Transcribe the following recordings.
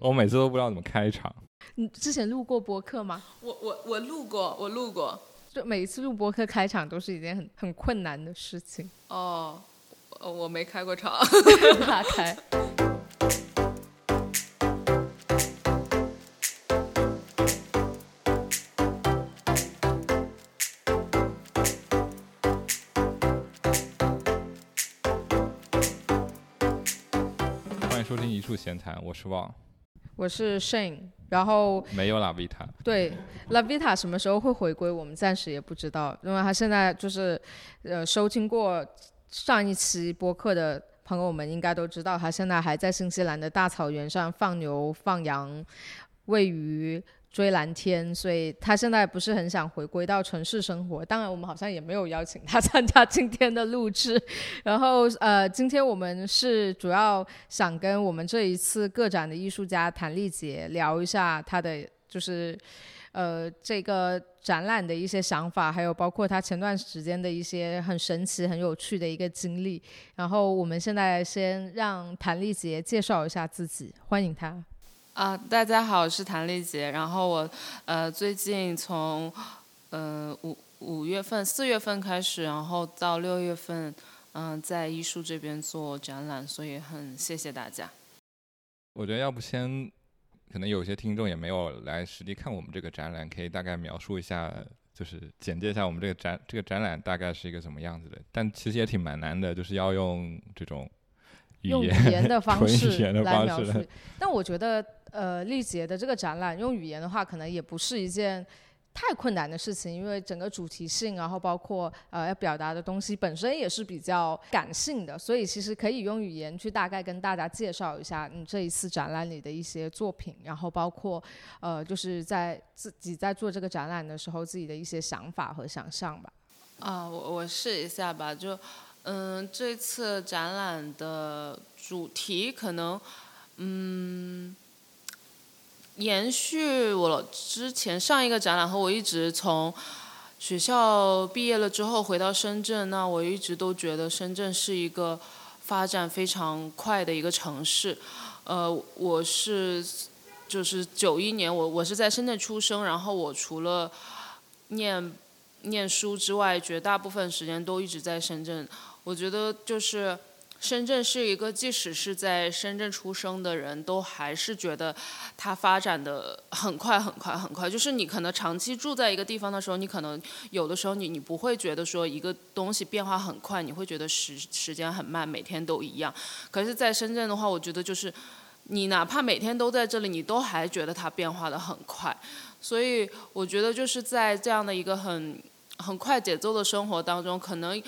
我每次都不知道怎么开场。你之前录过播客吗？我我我录过，我录过。就每一次录播客开场都是一件很很困难的事情。哦，呃，我没开过场。他开。欢迎收听一处闲谈，我是旺，我是 Shane，然后没有 La Vita。对，Lavita 什么时候会回归，我们暂时也不知道，因为他现在就是，呃，收听过上一期播客的朋友们应该都知道，他现在还在新西兰的大草原上放牛、放羊、喂鱼。追蓝天，所以他现在不是很想回归到城市生活。当然，我们好像也没有邀请他参加今天的录制。然后，呃，今天我们是主要想跟我们这一次个展的艺术家谭丽杰聊一下他的就是，呃，这个展览的一些想法，还有包括他前段时间的一些很神奇、很有趣的一个经历。然后，我们现在先让谭丽杰介绍一下自己，欢迎他。啊，大家好，我是谭丽杰。然后我呃最近从呃五五月份、四月份开始，然后到六月份，嗯、在艺术这边做展览，所以很谢谢大家。我觉得要不先，可能有些听众也没有来实地看我们这个展览，可以大概描述一下，就是简介一下我们这个展这个展览大概是一个什么样子的。但其实也挺蛮难的，就是要用这种用语言言的方式来描述。但我觉得，呃，丽杰的这个展览用语言的话，可能也不是一件太困难的事情，因为整个主题性，然后包括呃要表达的东西本身也是比较感性的，所以其实可以用语言去大概跟大家介绍一下你这一次展览里的一些作品，然后包括呃就是在自己在做这个展览的时候自己的一些想法和想象吧。啊，我我试一下吧，就嗯，这次展览的主题可能嗯。延续我之前上一个展览和我一直从学校毕业了之后回到深圳，那我一直都觉得深圳是一个发展非常快的一个城市。呃，我是就是九一年，我我是在深圳出生，然后我除了念念书之外，绝大部分时间都一直在深圳。我觉得就是深圳是一个，即使是在深圳出生的人都还是觉得它发展的很快很快很快。就是你可能长期住在一个地方的时候，你可能有的时候你你不会觉得说一个东西变化很快，你会觉得时时间很慢，每天都一样。可是，在深圳的话，我觉得就是你哪怕每天都在这里，你都还觉得它变化的很快。所以我觉得就是在这样的一个很很快节奏的生活当中，可能。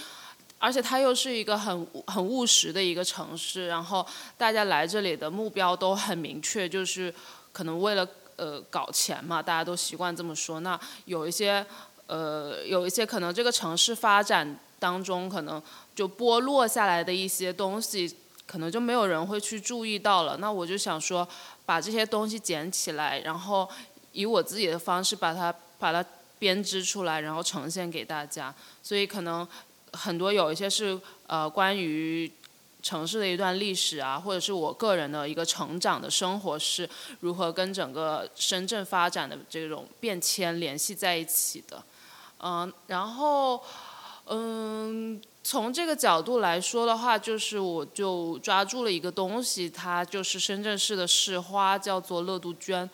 而且它又是一个很很务实的一个城市，然后大家来这里的目标都很明确，就是可能为了呃搞钱嘛，大家都习惯这么说。那有一些呃有一些可能这个城市发展当中可能就剥落下来的一些东西，可能就没有人会去注意到了。那我就想说，把这些东西捡起来，然后以我自己的方式把它把它编织出来，然后呈现给大家。所以可能。很多有一些是呃关于城市的一段历史啊，或者是我个人的一个成长的生活是如何跟整个深圳发展的这种变迁联系在一起的，嗯，然后嗯，从这个角度来说的话，就是我就抓住了一个东西，它就是深圳市的市花，叫做乐杜鹃，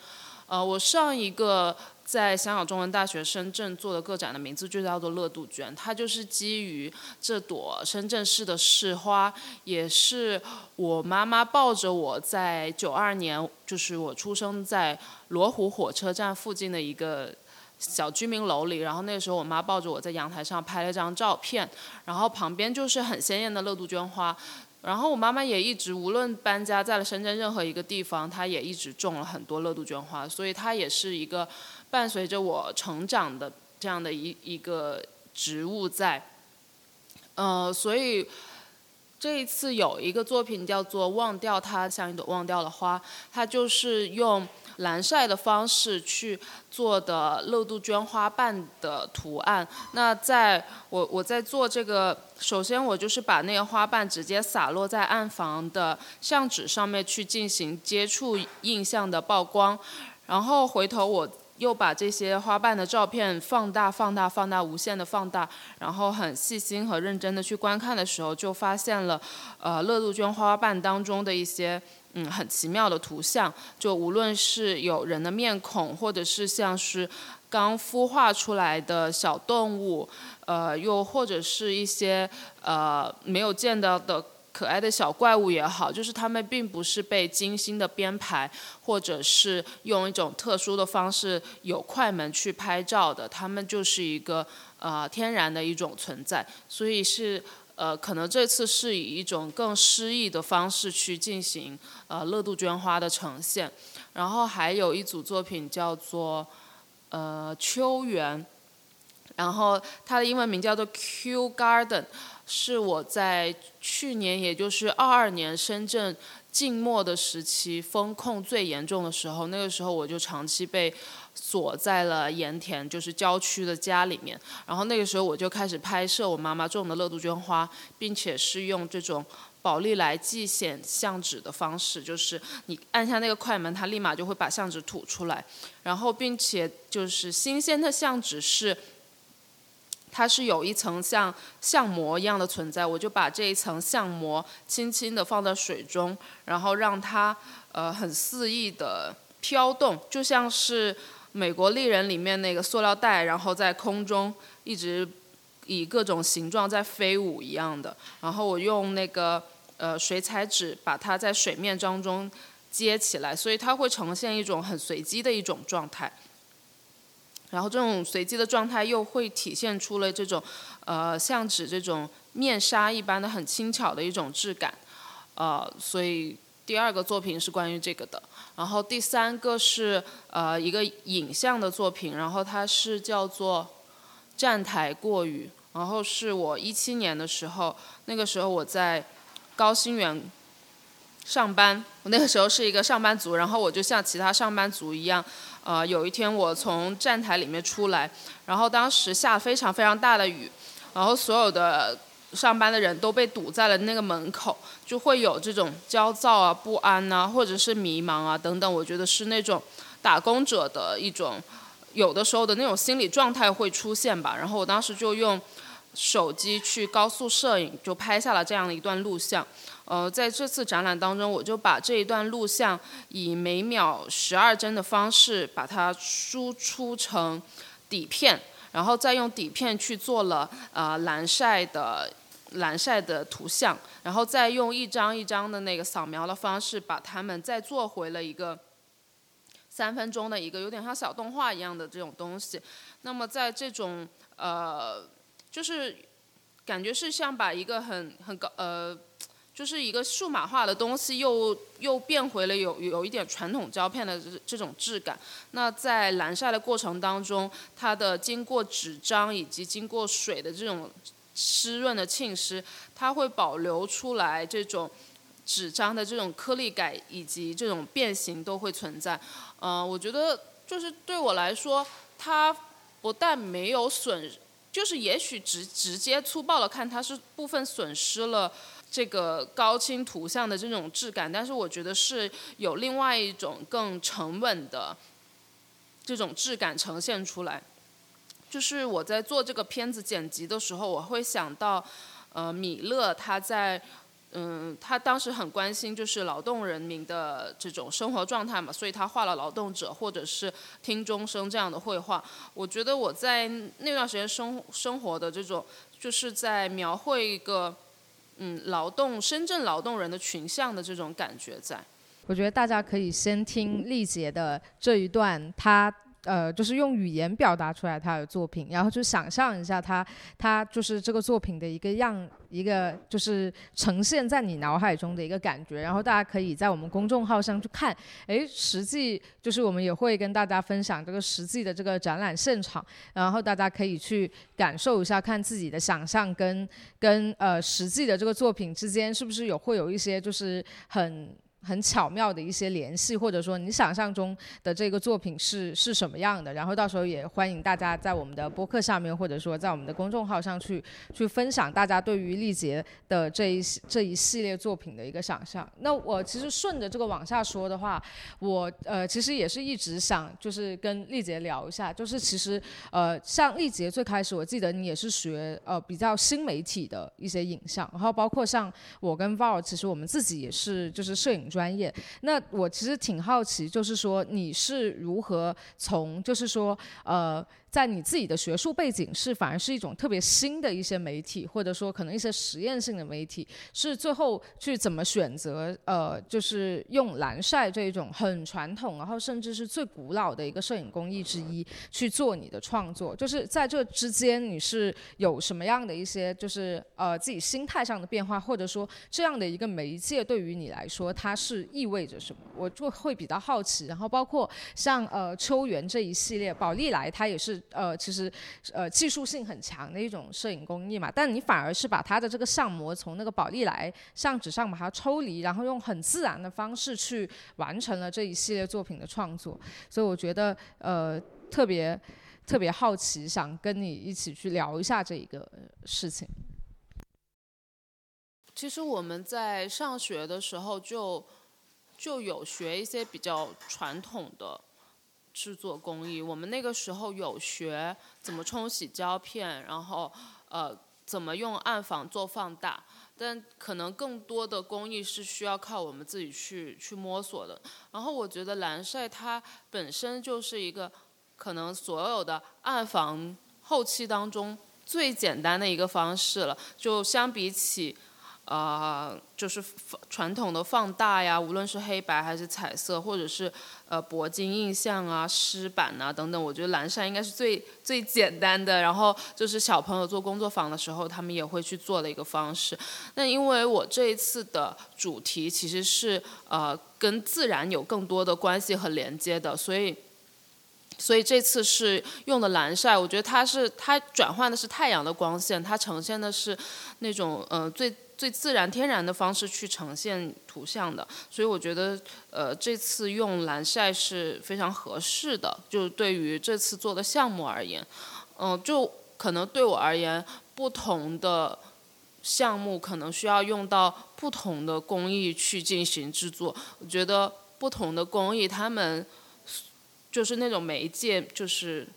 呃，我上一个。在香港中文大学深圳做的个展的名字就叫做乐杜鹃，它就是基于这朵深圳市的市花，也是我妈妈抱着我在九二年，就是我出生在罗湖火车站附近的一个小居民楼里，然后那个时候我妈抱着我在阳台上拍了一张照片，然后旁边就是很鲜艳的乐杜鹃花。然后我妈妈也一直，无论搬家在了深圳任何一个地方，她也一直种了很多乐杜鹃花，所以它也是一个伴随着我成长的这样的一一个植物在。呃，所以这一次有一个作品叫做《忘掉它》，像一朵忘掉的花，它就是用蓝晒的方式去做的乐杜鹃花瓣的图案。那在我我在做这个，首先我就是把那个花瓣直接洒落在暗房的相纸上面去进行接触印象的曝光，然后回头我。又把这些花瓣的照片放大、放大、放大、无限的放大，然后很细心和认真的去观看的时候，就发现了，呃，乐杜鹃花瓣当中的一些嗯很奇妙的图像，就无论是有人的面孔，或者是像是刚孵化出来的小动物，呃，又或者是一些呃没有见到的。可爱的小怪物也好，就是他们并不是被精心的编排，或者是用一种特殊的方式有快门去拍照的，他们就是一个呃天然的一种存在。所以是呃，可能这次是以一种更诗意的方式去进行呃乐杜鹃花的呈现。然后还有一组作品叫做呃秋园，然后它的英文名叫做 Q Garden。是我在去年，也就是二二年深圳静默的时期，风控最严重的时候，那个时候我就长期被锁在了盐田，就是郊区的家里面。然后那个时候我就开始拍摄我妈妈种的乐杜鹃花，并且是用这种宝丽来即显相纸的方式，就是你按下那个快门，它立马就会把相纸吐出来。然后并且就是新鲜的相纸是。它是有一层像像膜一样的存在，我就把这一层像膜轻轻地放在水中，然后让它呃很肆意的飘动，就像是美国丽人里面那个塑料袋，然后在空中一直以各种形状在飞舞一样的。然后我用那个呃水彩纸把它在水面当中接起来，所以它会呈现一种很随机的一种状态。然后这种随机的状态又会体现出了这种，呃，像纸这种面纱一般的很轻巧的一种质感，呃，所以第二个作品是关于这个的。然后第三个是呃一个影像的作品，然后它是叫做《站台过雨》，然后是我一七年的时候，那个时候我在高新园上班，我那个时候是一个上班族，然后我就像其他上班族一样。呃，有一天我从站台里面出来，然后当时下非常非常大的雨，然后所有的上班的人都被堵在了那个门口，就会有这种焦躁啊、不安呐，或者是迷茫啊等等。我觉得是那种打工者的一种有的时候的那种心理状态会出现吧。然后我当时就用手机去高速摄影，就拍下了这样的一段录像。呃，在这次展览当中，我就把这一段录像以每秒十二帧的方式把它输出成底片，然后再用底片去做了呃蓝晒的蓝晒的图像，然后再用一张一张的那个扫描的方式把它们再做回了一个三分钟的一个有点像小动画一样的这种东西。那么在这种呃，就是感觉是像把一个很很高呃。就是一个数码化的东西，又又变回了有有一点传统胶片的这这种质感。那在蓝晒的过程当中，它的经过纸张以及经过水的这种湿润的浸湿，它会保留出来这种纸张的这种颗粒感以及这种变形都会存在。嗯，我觉得就是对我来说，它不但没有损，就是也许直直接粗暴的看，它是部分损失了。这个高清图像的这种质感，但是我觉得是有另外一种更沉稳的这种质感呈现出来。就是我在做这个片子剪辑的时候，我会想到，呃，米勒他在，嗯，他当时很关心就是劳动人民的这种生活状态嘛，所以他画了劳动者或者是听钟声这样的绘画。我觉得我在那段时间生生活的这种，就是在描绘一个。嗯，劳动深圳劳动人的群像的这种感觉在。我觉得大家可以先听丽杰的这一段，他。呃，就是用语言表达出来他的作品，然后就想象一下他，他就是这个作品的一个样，一个就是呈现在你脑海中的一个感觉。然后大家可以在我们公众号上去看，哎，实际就是我们也会跟大家分享这个实际的这个展览现场，然后大家可以去感受一下，看自己的想象跟跟呃实际的这个作品之间是不是有会有一些就是很。很巧妙的一些联系，或者说你想象中的这个作品是是什么样的，然后到时候也欢迎大家在我们的播客上面，或者说在我们的公众号上去去分享大家对于丽杰的这一这一系列作品的一个想象。那我其实顺着这个往下说的话，我呃其实也是一直想就是跟丽杰聊一下，就是其实呃像丽杰最开始我记得你也是学呃比较新媒体的一些影像，然后包括像我跟 Val，其实我们自己也是就是摄影。专业，那我其实挺好奇，就是说你是如何从，就是说，呃。在你自己的学术背景是反而是一种特别新的一些媒体，或者说可能一些实验性的媒体，是最后去怎么选择？呃，就是用蓝晒这种很传统，然后甚至是最古老的一个摄影工艺之一去做你的创作。就是在这之间，你是有什么样的一些就是呃自己心态上的变化，或者说这样的一个媒介对于你来说它是意味着什么？我就会比较好奇。然后包括像呃秋园这一系列，宝丽来它也是。呃，其实，呃，技术性很强的一种摄影工艺嘛，但你反而是把它的这个相模从那个宝丽来相纸上把它抽离，然后用很自然的方式去完成了这一系列作品的创作，所以我觉得呃特别特别好奇，想跟你一起去聊一下这一个事情。其实我们在上学的时候就就有学一些比较传统的。制作工艺，我们那个时候有学怎么冲洗胶片，然后呃怎么用暗房做放大，但可能更多的工艺是需要靠我们自己去去摸索的。然后我觉得蓝晒它本身就是一个可能所有的暗房后期当中最简单的一个方式了，就相比起。呃，就是传统的放大呀，无论是黑白还是彩色，或者是呃铂金印象啊、湿版啊等等，我觉得蓝晒应该是最最简单的。然后就是小朋友做工作坊的时候，他们也会去做的一个方式。那因为我这一次的主题其实是呃跟自然有更多的关系和连接的，所以所以这次是用的蓝晒，我觉得它是它转换的是太阳的光线，它呈现的是那种呃最。最自然、天然的方式去呈现图像的，所以我觉得，呃，这次用蓝晒是非常合适的。就对于这次做的项目而言，嗯，就可能对我而言，不同的项目可能需要用到不同的工艺去进行制作。我觉得不同的工艺，他们就是那种媒介，就是。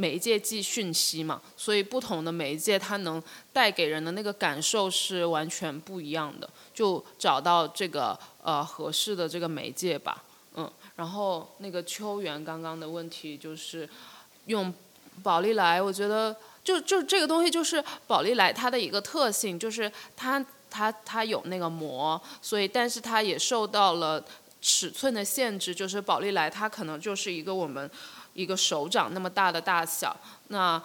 媒介寄讯息嘛，所以不同的媒介它能带给人的那个感受是完全不一样的。就找到这个呃合适的这个媒介吧，嗯。然后那个秋园刚刚的问题就是用宝丽来，我觉得就就这个东西就是宝丽来它的一个特性，就是它它它有那个膜，所以但是它也受到了尺寸的限制，就是宝丽来它可能就是一个我们。一个手掌那么大的大小，那，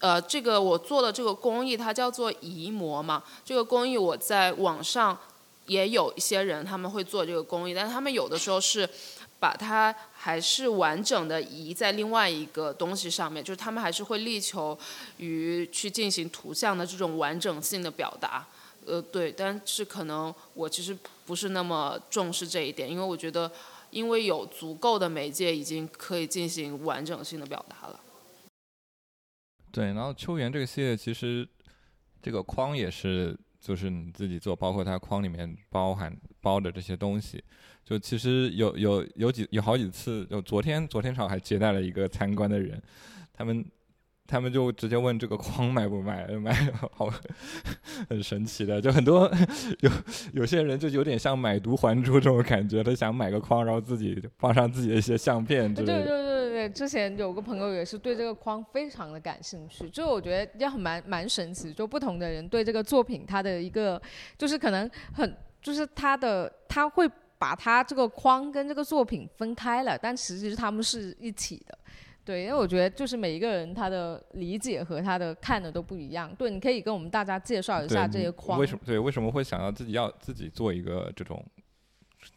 呃，这个我做的这个工艺它叫做移模嘛。这个工艺我在网上也有一些人他们会做这个工艺，但他们有的时候是把它还是完整的移在另外一个东西上面，就是他们还是会力求于去进行图像的这种完整性的表达。呃，对，但是可能我其实不是那么重视这一点，因为我觉得。因为有足够的媒介，已经可以进行完整性的表达了。对，然后秋园这个系列其实这个框也是，就是你自己做，包括它框里面包含包的这些东西，就其实有有有几有好几次，就昨天昨天场还接待了一个参观的人，他们。他们就直接问这个框卖不卖，卖好，很神奇的，就很多 有有些人就有点像买椟还珠这种感觉，他想买个框，然后自己放上自己的一些相片之类的。对对对对对，之前有个朋友也是对这个框非常的感兴趣，就我觉得也很蛮蛮神奇，就不同的人对这个作品他的一个就是可能很就是他的他会把他这个框跟这个作品分开了，但其实他们是一起的。对，因为我觉得就是每一个人他的理解和他的看的都不一样。对，你可以跟我们大家介绍一下这些框。为什么？对，为什么会想要自己要自己做一个这种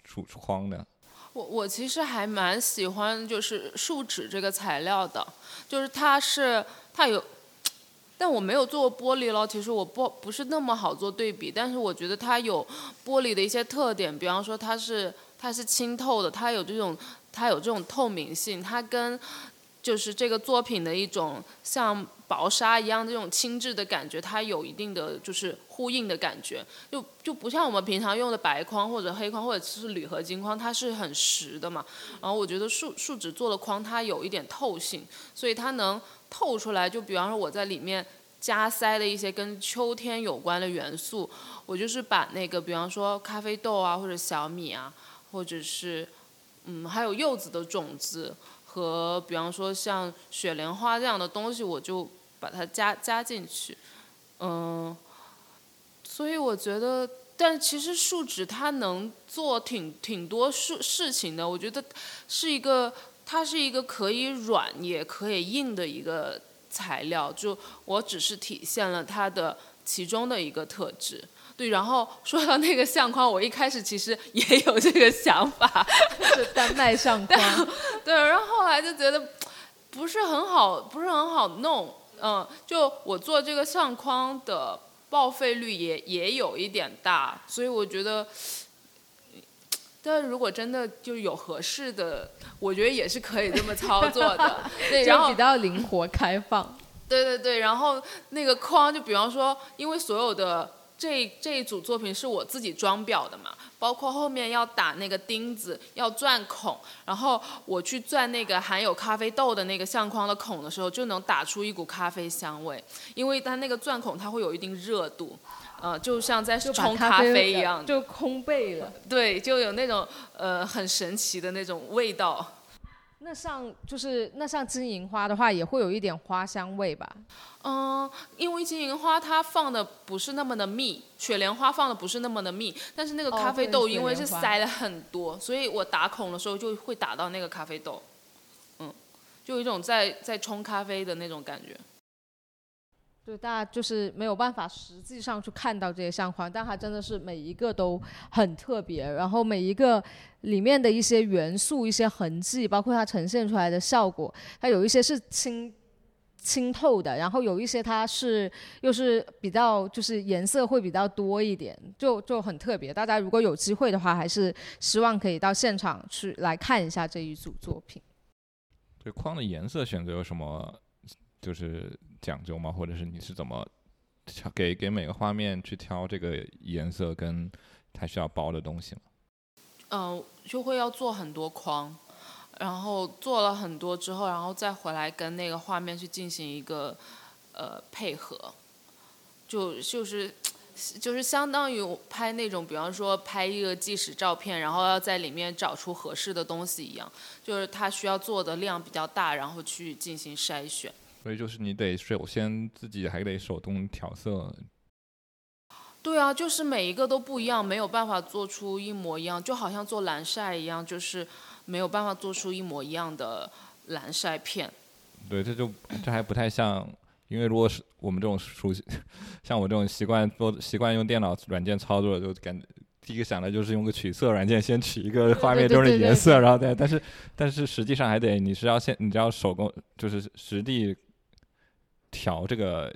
橱框呢？我我其实还蛮喜欢就是树脂这个材料的，就是它是它有但我没有做过玻璃咯，其实我不不是那么好做对比，但是我觉得它有玻璃的一些特点，比方说它是它是清透的，它有这种它有这种透明性，它跟就是这个作品的一种像薄纱一样这种轻质的感觉，它有一定的就是呼应的感觉，就就不像我们平常用的白框或者黑框或者是铝合金框，它是很实的嘛。然后我觉得树树脂做的框它有一点透性，所以它能透出来。就比方说我在里面加塞的一些跟秋天有关的元素，我就是把那个比方说咖啡豆啊或者小米啊，或者是嗯还有柚子的种子。和比方说像雪莲花这样的东西，我就把它加加进去，嗯，所以我觉得，但其实树脂它能做挺挺多事事情的。我觉得是一个，它是一个可以软也可以硬的一个材料。就我只是体现了它的其中的一个特质。对，然后说到那个相框，我一开始其实也有这个想法，是丹麦相框。对，然后后来就觉得不是很好，不是很好弄。嗯，就我做这个相框的报废率也也有一点大，所以我觉得，但如果真的就有合适的，我觉得也是可以这么操作的。对，然后比较灵活开放。对对对，然后那个框，就比方说，因为所有的。这这一组作品是我自己装裱的嘛，包括后面要打那个钉子，要钻孔，然后我去钻那个含有咖啡豆的那个相框的孔的时候，就能打出一股咖啡香味，因为它那个钻孔它会有一定热度，呃，就像在冲咖啡一样，就空焙了，对，就有那种呃很神奇的那种味道。那像就是那像金银花的话，也会有一点花香味吧？嗯，因为金银花它放的不是那么的密，雪莲花放的不是那么的密，但是那个咖啡豆因为是塞了很多，所以我打孔的时候就会打到那个咖啡豆，嗯，就有一种在在冲咖啡的那种感觉。就大家就是没有办法实际上去看到这些相框，但它真的是每一个都很特别，然后每一个里面的一些元素、一些痕迹，包括它呈现出来的效果，它有一些是清清透的，然后有一些它是又是比较就是颜色会比较多一点，就就很特别。大家如果有机会的话，还是希望可以到现场去来看一下这一组作品。对框的颜色选择有什么？就是讲究吗？或者是你是怎么挑给给每个画面去挑这个颜色跟它需要包的东西吗？嗯，就会要做很多框，然后做了很多之后，然后再回来跟那个画面去进行一个呃配合，就就是 就是相当于拍那种，比方说拍一个纪实照片，然后要在里面找出合适的东西一样，就是它需要做的量比较大，然后去进行筛选。所以就是你得首先自己还得手动调色。对啊，就是每一个都不一样，没有办法做出一模一样，就好像做蓝晒一样，就是没有办法做出一模一样的蓝晒片。对，这就这还不太像，因为如果是我们这种熟悉，像我这种习惯做习惯用电脑软件操作，就感觉。第一个想的就是用个取色软件先取一个画面中的颜色，然后再，但是但是实际上还得你是要先你要手工就是实地。调这个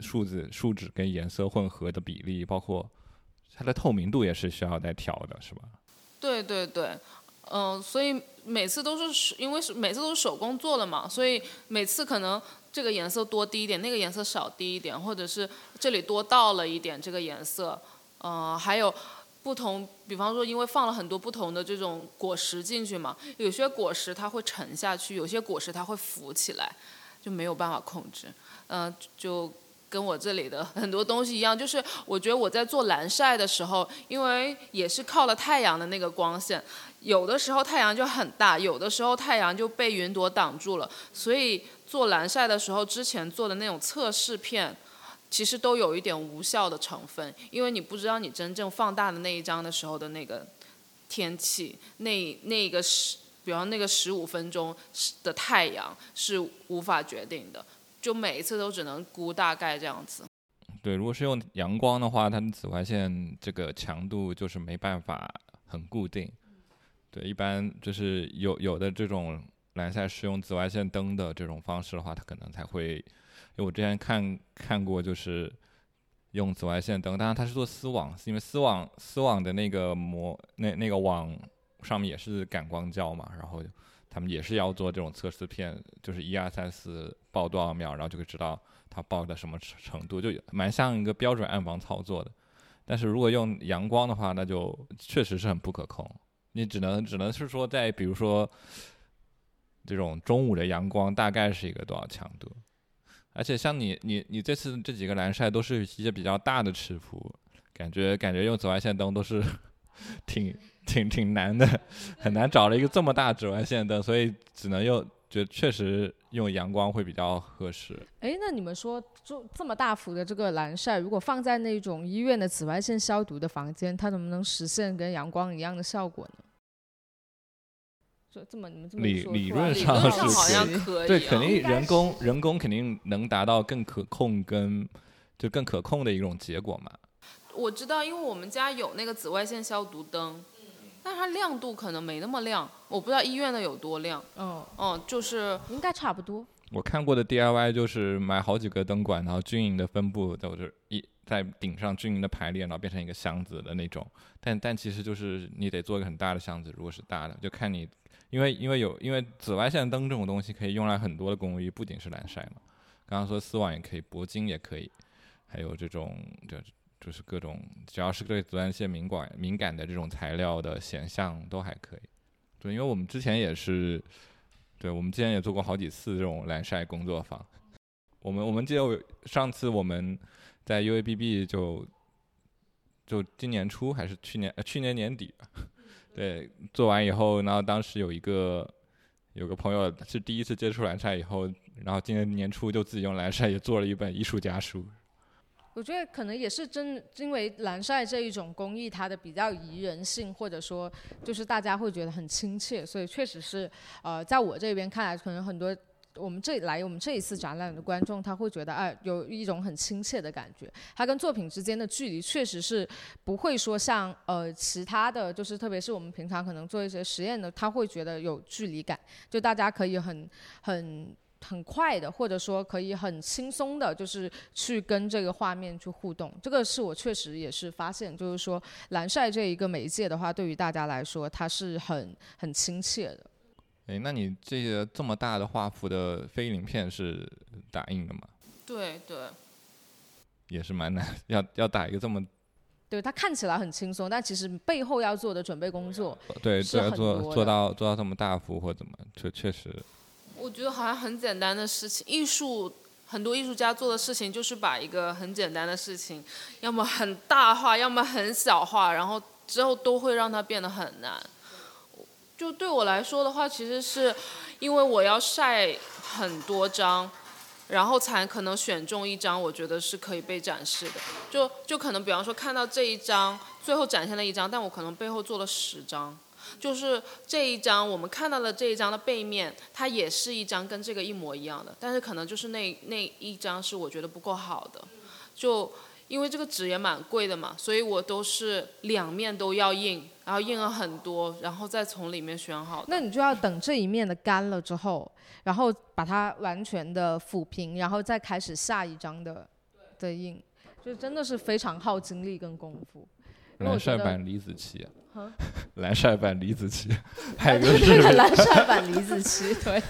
数字数值跟颜色混合的比例，包括它的透明度也是需要再调的，是吧？对对对，嗯，所以每次都是因为每次都是手工做的嘛，所以每次可能这个颜色多滴一点，那个颜色少滴一点，或者是这里多倒了一点这个颜色，嗯，还有不同，比方说因为放了很多不同的这种果实进去嘛，有些果实它会沉下去，有些果实它会浮起来，就没有办法控制。嗯，就跟我这里的很多东西一样，就是我觉得我在做蓝晒的时候，因为也是靠了太阳的那个光线，有的时候太阳就很大，有的时候太阳就被云朵挡住了，所以做蓝晒的时候，之前做的那种测试片，其实都有一点无效的成分，因为你不知道你真正放大的那一张的时候的那个天气，那那个是，比方那个十五分钟的太阳是无法决定的。就每一次都只能估大概这样子。对，如果是用阳光的话，它的紫外线这个强度就是没办法很固定。对，一般就是有有的这种蓝晒是用紫外线灯的这种方式的话，它可能才会因为我之前看看过，就是用紫外线灯，当然它是做丝网，因为丝网丝网的那个膜那那个网上面也是感光胶嘛，然后他们也是要做这种测试片，就是一二三四报多少秒，然后就会知道它报的什么程度，就蛮像一个标准暗房操作的。但是如果用阳光的话，那就确实是很不可控。你只能只能是说，在比如说这种中午的阳光，大概是一个多少强度？而且像你你你这次这几个蓝晒都是一些比较大的尺幅，感觉感觉用紫外线灯都是挺挺挺难的，很难找了一个这么大紫外线灯，所以只能用。就确实用阳光会比较合适。哎，那你们说，就这么大幅的这个蓝晒，如果放在那种医院的紫外线消毒的房间，它能不能实现跟阳光一样的效果呢？就这么你们这么理理论上是好像可以，对，肯定人工人工肯定能达到更可控跟就更可控的一种结果嘛。我知道，因为我们家有那个紫外线消毒灯。但它亮度可能没那么亮，我不知道医院的有多亮。嗯，嗯，就是应该差不多。我看过的 DIY 就是买好几个灯管，然后均匀的分布，在我这一在顶上均匀的排列，然后变成一个箱子的那种。但但其实就是你得做一个很大的箱子，如果是大的，就看你，因为因为有因为紫外线灯这种东西可以用来很多的工艺，不仅是蓝晒嘛。刚刚说丝网也可以，铂金也可以，还有这种就。就是各种，只要是对紫外线敏感敏感的这种材料的显像都还可以。对，因为我们之前也是，对我们之前也做过好几次这种蓝晒工作坊。我们我们记得上次我们在 UABB 就就今年初还是去年呃去年年底，对，做完以后，然后当时有一个有个朋友是第一次接触蓝晒以后，然后今年年初就自己用蓝晒也做了一本艺术家书。我觉得可能也是真，因为蓝晒这一种工艺，它的比较宜人性，或者说就是大家会觉得很亲切，所以确实是，呃，在我这边看来，可能很多我们这来我们这一次展览的观众，他会觉得，哎，有一种很亲切的感觉。它跟作品之间的距离，确实是不会说像呃其他的就是，特别是我们平常可能做一些实验的，他会觉得有距离感，就大家可以很很。很快的，或者说可以很轻松的，就是去跟这个画面去互动。这个是我确实也是发现，就是说蓝晒这一个媒介的话，对于大家来说，它是很很亲切的。哎，那你这个这么大的画幅的飞鳞片是打印的吗？对对，也是蛮难，要 要打一个这么。对，它看起来很轻松，但其实背后要做的准备工作，对，要做做到做到这么大幅或怎么，确确实。我觉得好像很简单的事情，艺术很多艺术家做的事情就是把一个很简单的事情，要么很大化，要么很小化，然后之后都会让它变得很难。就对我来说的话，其实是因为我要晒很多张，然后才可能选中一张，我觉得是可以被展示的。就就可能比方说看到这一张，最后展现了一张，但我可能背后做了十张。就是这一张，我们看到的这一张的背面，它也是一张跟这个一模一样的，但是可能就是那那一张是我觉得不够好的，就因为这个纸也蛮贵的嘛，所以我都是两面都要印，然后印了很多，然后再从里面选好。那你就要等这一面的干了之后，然后把它完全的抚平，然后再开始下一张的的印，就真的是非常耗精力跟功夫。蓝晒版李子柒。蓝晒版李子柒，还有对对对，蓝晒版李子柒，对，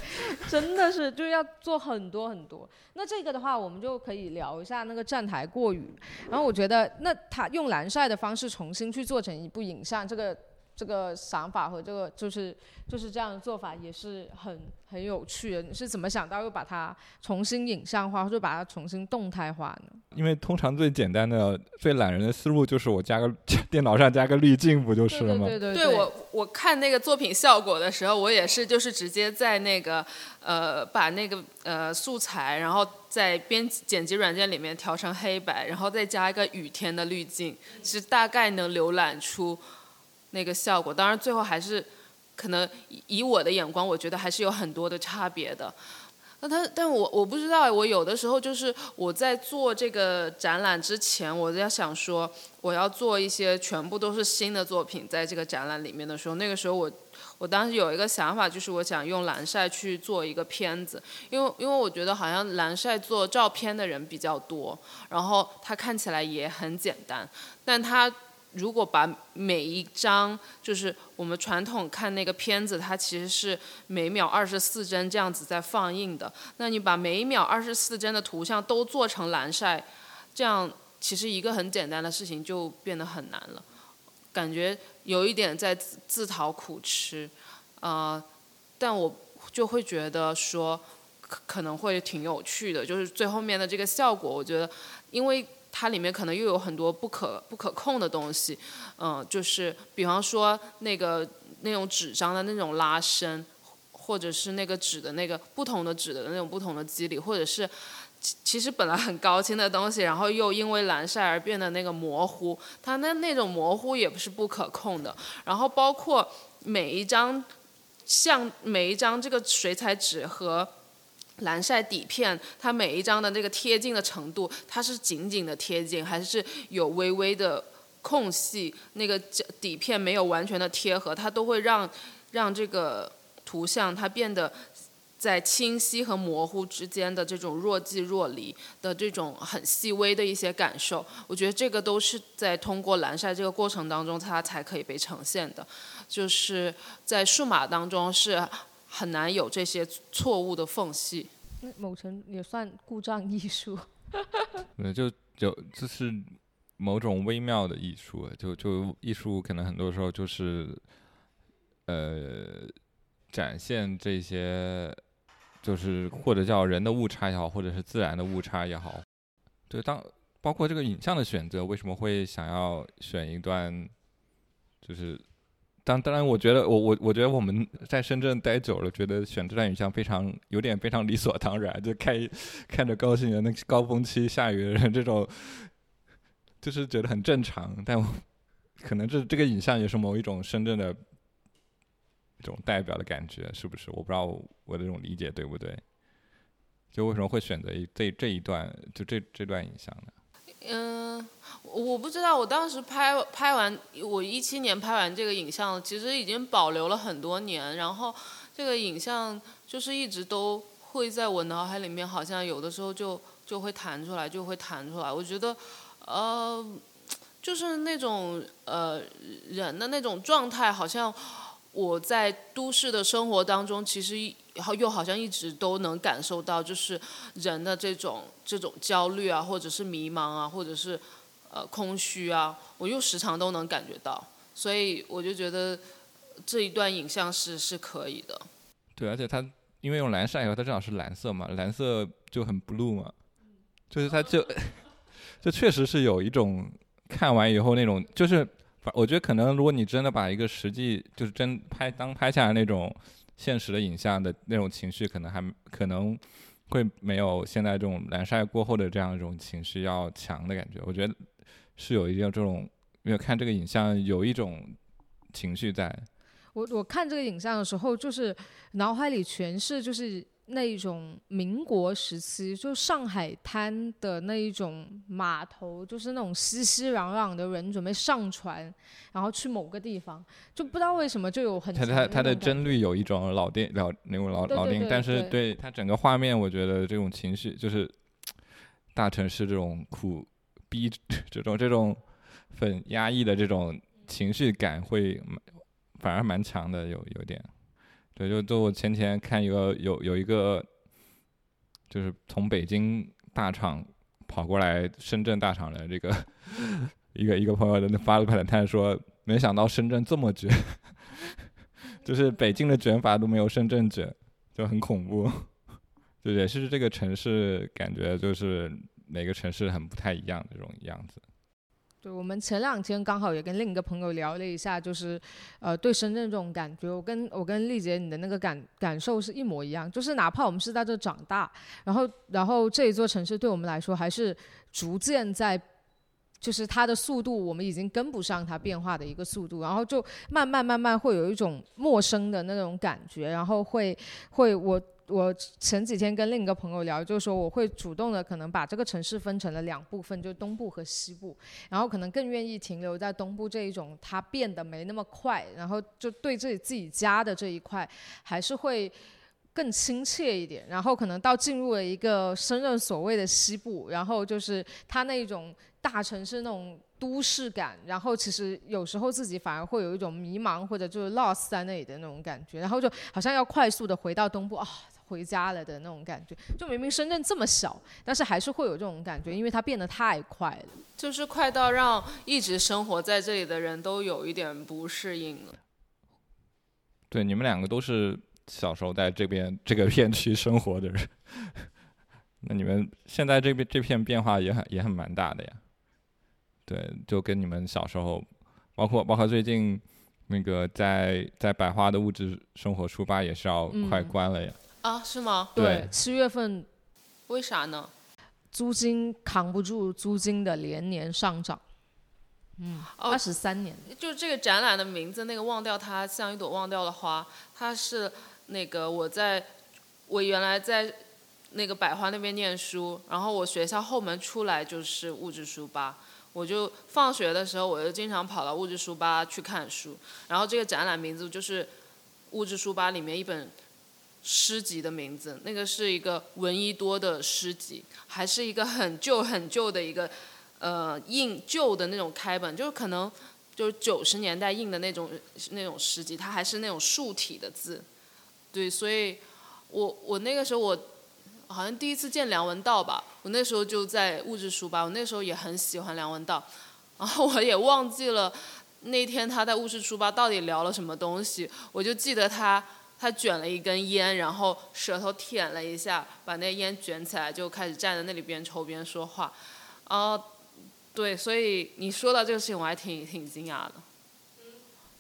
真的是就要做很多很多。那这个的话，我们就可以聊一下那个站台过雨。然后我觉得，那他用蓝晒的方式重新去做成一部影像，这个。这个想法和这个就是就是这样的做法也是很很有趣的。你是怎么想到又把它重新影像化，或者把它重新动态化呢？因为通常最简单的、最懒人的思路就是我加个 电脑上加个滤镜，不就是了吗？对对对。对我我看那个作品效果的时候，我也是就是直接在那个呃把那个呃素材，然后在编剪辑软件里面调成黑白，然后再加一个雨天的滤镜，其实大概能浏览出。那个效果，当然最后还是可能以我的眼光，我觉得还是有很多的差别的。那他，但我我不知道，我有的时候就是我在做这个展览之前，我在想说，我要做一些全部都是新的作品，在这个展览里面的时候，那个时候我，我当时有一个想法，就是我想用蓝晒去做一个片子，因为因为我觉得好像蓝晒做照片的人比较多，然后它看起来也很简单，但它。如果把每一张，就是我们传统看那个片子，它其实是每秒二十四帧这样子在放映的。那你把每秒二十四帧的图像都做成蓝晒，这样其实一个很简单的事情就变得很难了，感觉有一点在自自讨苦吃，呃，但我就会觉得说可可能会挺有趣的，就是最后面的这个效果，我觉得因为。它里面可能又有很多不可不可控的东西，嗯，就是比方说那个那种纸张的那种拉伸，或者是那个纸的那个不同的纸的那种不同的肌理，或者是其其实本来很高清的东西，然后又因为蓝晒而变得那个模糊，它那那种模糊也不是不可控的。然后包括每一张像每一张这个水彩纸和。蓝晒底片，它每一张的那个贴近的程度，它是紧紧的贴近，还是有微微的空隙？那个底片没有完全的贴合，它都会让让这个图像它变得在清晰和模糊之间的这种若即若离的这种很细微的一些感受。我觉得这个都是在通过蓝晒这个过程当中，它才可以被呈现的。就是在数码当中是。很难有这些错误的缝隙，那某层也算故障艺术。对，就就这是某种微妙的艺术，就就艺术可能很多时候就是，呃，展现这些，就是或者叫人的误差也好，或者是自然的误差也好。对，当包括这个影像的选择，为什么会想要选一段，就是。当当然，我觉得我我我觉得我们在深圳待久了，觉得选这段影像非常有点非常理所当然，就开看着高兴的那高峰期下雨的人这种，就是觉得很正常。但我可能这这个影像也是某一种深圳的一种代表的感觉，是不是？我不知道我的这种理解对不对？就为什么会选择这这一段就这这段影像呢？嗯，我不知道。我当时拍拍完，我一七年拍完这个影像，其实已经保留了很多年。然后这个影像就是一直都会在我脑海里面，好像有的时候就就会弹出来，就会弹出来。我觉得，呃，就是那种呃人的那种状态，好像我在都市的生活当中，其实又好像一直都能感受到，就是人的这种。这种焦虑啊，或者是迷茫啊，或者是呃空虚啊，我又时常都能感觉到，所以我就觉得这一段影像是是可以的。对，而且它因为用蓝晒以后，它正好是蓝色嘛，蓝色就很 blue 嘛，就是它就 就确实是有一种看完以后那种，就是我觉得可能如果你真的把一个实际就是真拍当拍下来那种现实的影像的那种情绪，可能还可能。会没有现在这种蓝晒过后的这样一种情绪要强的感觉，我觉得是有一定这种，因为看这个影像有一种情绪在。我我看这个影像的时候，就是脑海里全是就是。那一种民国时期，就上海滩的那一种码头，就是那种熙熙攘攘的人准备上船，然后去某个地方，就不知道为什么就有很。它它它的帧率有一种老电老那种老老电但是对它整个画面，我觉得这种情绪就是 大城市这种苦逼 这种这种很压抑的这种情绪感会反而蛮强的，有有点。对，就就我前天看一个有有一个，就是从北京大厂跑过来深圳大厂的这个 一个一个朋友的发了个弹说，没想到深圳这么卷，就是北京的卷法都没有深圳卷，就很恐怖。就也是这个城市感觉就是每个城市很不太一样这种样子。对，我们前两天刚好也跟另一个朋友聊了一下，就是，呃，对深圳这种感觉，我跟我跟丽姐你的那个感感受是一模一样，就是哪怕我们是在这长大，然后然后这一座城市对我们来说还是逐渐在就是它的速度，我们已经跟不上它变化的一个速度，然后就慢慢慢慢会有一种陌生的那种感觉，然后会会我我前几天跟另一个朋友聊，就是说我会主动的可能把这个城市分成了两部分，就东部和西部，然后可能更愿意停留在东部这一种，它变得没那么快，然后就对自己自己家的这一块还是会。更亲切一点，然后可能到进入了一个深圳所谓的西部，然后就是它那种大城市那种都市感，然后其实有时候自己反而会有一种迷茫或者就是 lost 在那里的那种感觉，然后就好像要快速的回到东部啊，回家了的那种感觉。就明明深圳这么小，但是还是会有这种感觉，因为它变得太快了，就是快到让一直生活在这里的人都有一点不适应了。对，你们两个都是。小时候在这边这个片区生活的人，那你们现在这边这片变化也很也很蛮大的呀。对，就跟你们小时候，包括包括最近那个在在百花的物质生活书吧也是要快关了呀。啊，是吗？对，七月份。为啥呢？租金扛不住租金的连年上涨。嗯，二十三年。就这个展览的名字，那个忘掉它像一朵忘掉的花，它是。那个我在，我原来在那个百花那边念书，然后我学校后门出来就是物质书吧，我就放学的时候我就经常跑到物质书吧去看书，然后这个展览名字就是物质书吧里面一本诗集的名字，那个是一个闻一多的诗集，还是一个很旧很旧的一个呃印旧的那种开本，就是可能就是九十年代印的那种那种诗集，它还是那种竖体的字。对，所以，我我那个时候我，好像第一次见梁文道吧，我那时候就在物质书吧，我那时候也很喜欢梁文道，然后我也忘记了那天他在物质书吧到底聊了什么东西，我就记得他他卷了一根烟，然后舌头舔了一下，把那烟卷起来，就开始站在那里边抽边说话，啊，对，所以你说到这个事情，我还挺挺惊讶的。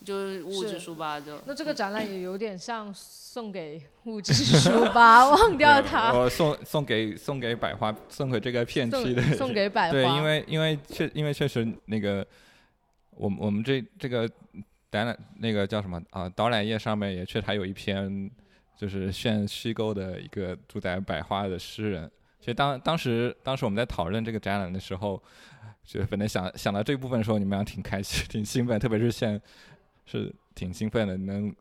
就是物质书吧，就那这个展览也有点像送给物质书吧，忘掉它。我送送给送给百花，送给这个片区的。送给百花。对，因为因为确因为确实那个，我我们这这个展览那个叫什么啊？导览页上面也确实还有一篇，就是炫虚构的一个住在百花的诗人。其实当当时当时我们在讨论这个展览的时候，就本来想想到这部分的时候，你们俩挺开心、挺兴奋，特别是现。是挺兴奋的，能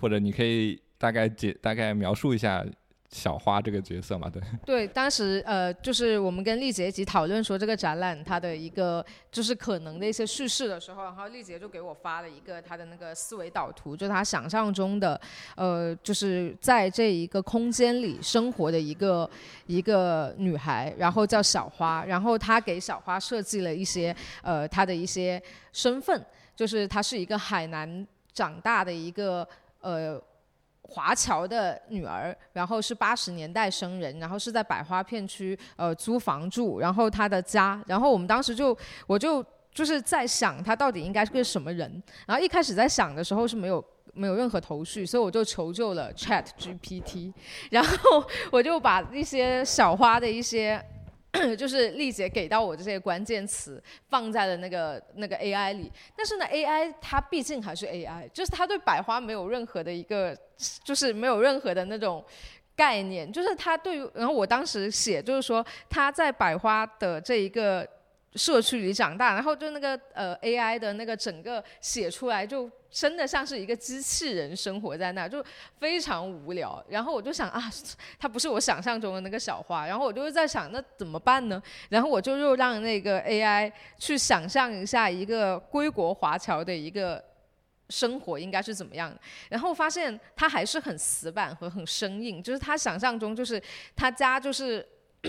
或者你可以大概解大概描述一下小花这个角色嘛？对 对，当时呃，就是我们跟丽姐一起讨论说这个展览它的一个就是可能的一些叙事的时候，然后丽姐就给我发了一个她的那个思维导图，就是她想象中的呃，就是在这一个空间里生活的一个一个女孩，然后叫小花，然后她给小花设计了一些呃她的一些身份。就是她是一个海南长大的一个呃华侨的女儿，然后是八十年代生人，然后是在百花片区呃租房住，然后她的家，然后我们当时就我就就是在想她到底应该是个什么人，然后一开始在想的时候是没有没有任何头绪，所以我就求救了 Chat GPT，然后 我就把一些小花的一些。就是丽姐给到我的这些关键词放在了那个那个 AI 里，但是呢，AI 它毕竟还是 AI，就是它对百花没有任何的一个，就是没有任何的那种概念，就是它对于，然后我当时写就是说它在百花的这一个。社区里长大，然后就那个呃 AI 的那个整个写出来，就真的像是一个机器人生活在那，就非常无聊。然后我就想啊，它不是我想象中的那个小花。然后我就在想，那怎么办呢？然后我就又让那个 AI 去想象一下一个归国华侨的一个生活应该是怎么样的。然后发现他还是很死板和很生硬，就是他想象中就是他家就是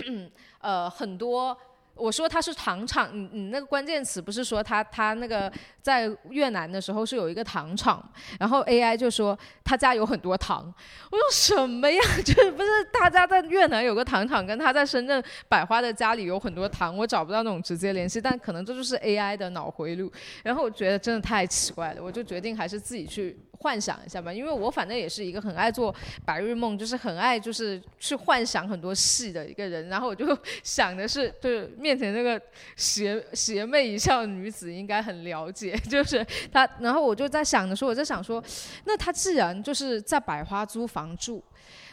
呃很多。我说他是糖厂，你你那个关键词不是说他他那个在越南的时候是有一个糖厂，然后 AI 就说他家有很多糖，我说什么呀？就不是他家在越南有个糖厂，跟他在深圳百花的家里有很多糖，我找不到那种直接联系，但可能这就是 AI 的脑回路。然后我觉得真的太奇怪了，我就决定还是自己去幻想一下吧，因为我反正也是一个很爱做白日梦，就是很爱就是去幻想很多戏的一个人。然后我就想的是，就是面前那个邪邪魅一笑女子应该很了解，就是她。然后我就在想的时候，我在想说，那她既然就是在百花租房住。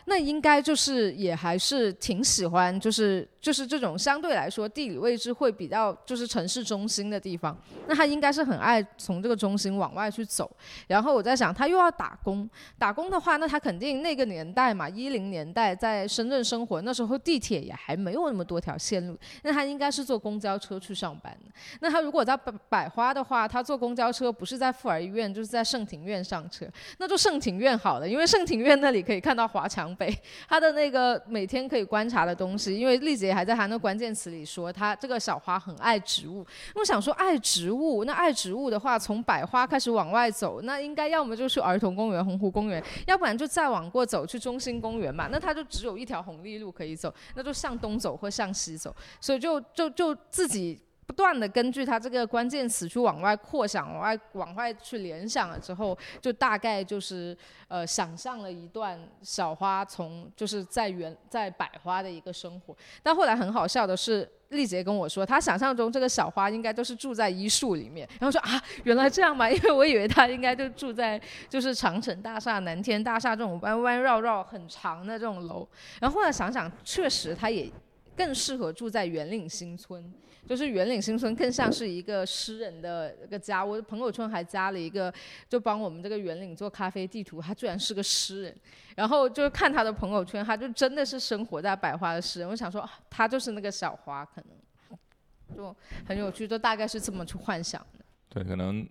那应该就是也还是挺喜欢，就是就是这种相对来说地理位置会比较就是城市中心的地方。那他应该是很爱从这个中心往外去走。然后我在想，他又要打工，打工的话，那他肯定那个年代嘛，一零年代在深圳生活，那时候地铁也还没有那么多条线路，那他应该是坐公交车去上班。那他如果在百百花的话，他坐公交车不是在妇儿医院，就是在盛庭院上车，那就盛庭院好了，因为盛庭院那里可以看到华强。北，他的那个每天可以观察的东西，因为丽姐还在他那关键词里说，他这个小花很爱植物。我想说，爱植物，那爱植物的话，从百花开始往外走，那应该要么就去儿童公园、洪湖公园，要不然就再往过走去中心公园嘛。那他就只有一条红利路可以走，那就向东走或向西走，所以就就就自己。不断的根据它这个关键词去往外扩想，往外往外去联想了之后，就大概就是呃想象了一段小花从就是在原在百花的一个生活。但后来很好笑的是，丽杰跟我说，他想象中这个小花应该都是住在一树里面。然后说啊，原来这样嘛，因为我以为他应该就住在就是长城大厦、南天大厦这种弯弯绕绕很长的这种楼。然后后来想想，确实他也更适合住在圆岭新村。就是圆岭新村更像是一个诗人的一个家，我的朋友圈还加了一个，就帮我们这个圆岭做咖啡地图，他居然是个诗人，然后就看他的朋友圈，他就真的是生活在百花的诗人，我想说他就是那个小花，可能就很有趣，就大概是这么去幻想的。对，可能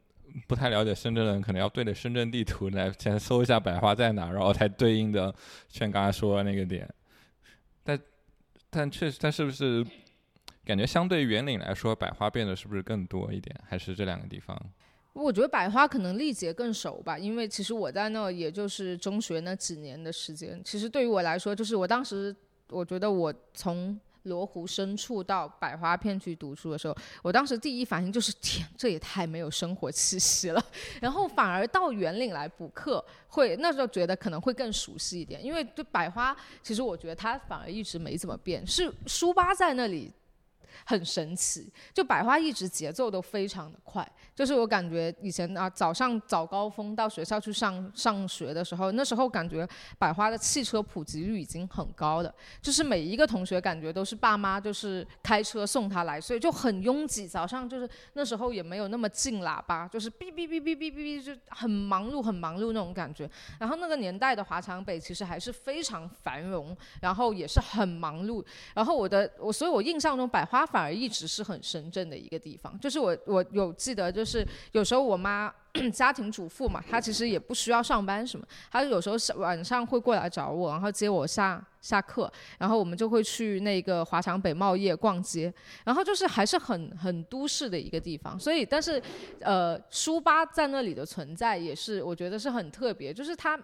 不太了解深圳的人，可能要对着深圳地图来先搜一下百花在哪，然后才对应的像刚才说的那个点。但确实，但是不是？感觉相对圆岭来说，百花变得是不是更多一点？还是这两个地方？我觉得百花可能丽姐更熟吧，因为其实我在那也就是中学那几年的时间。其实对于我来说，就是我当时我觉得我从罗湖深处到百花片区读书的时候，我当时第一反应就是天，这也太没有生活气息了。然后反而到圆岭来补课，会那时候觉得可能会更熟悉一点，因为就百花，其实我觉得它反而一直没怎么变，是书吧在那里。很神奇，就百花一直节奏都非常的快，就是我感觉以前啊早上早高峰到学校去上上学的时候，那时候感觉百花的汽车普及率已经很高了，就是每一个同学感觉都是爸妈就是开车送他来，所以就很拥挤。早上就是那时候也没有那么进喇叭，就是哔哔哔哔哔哔哔，就很忙碌很忙碌那种感觉。然后那个年代的华强北其实还是非常繁荣，然后也是很忙碌。然后我的我所以我印象中百花。反而一直是很深圳的一个地方，就是我我有记得，就是有时候我妈 家庭主妇嘛，她其实也不需要上班什么，她有时候晚上会过来找我，然后接我下下课，然后我们就会去那个华强北茂业逛街，然后就是还是很很都市的一个地方，所以但是呃书吧在那里的存在也是我觉得是很特别，就是它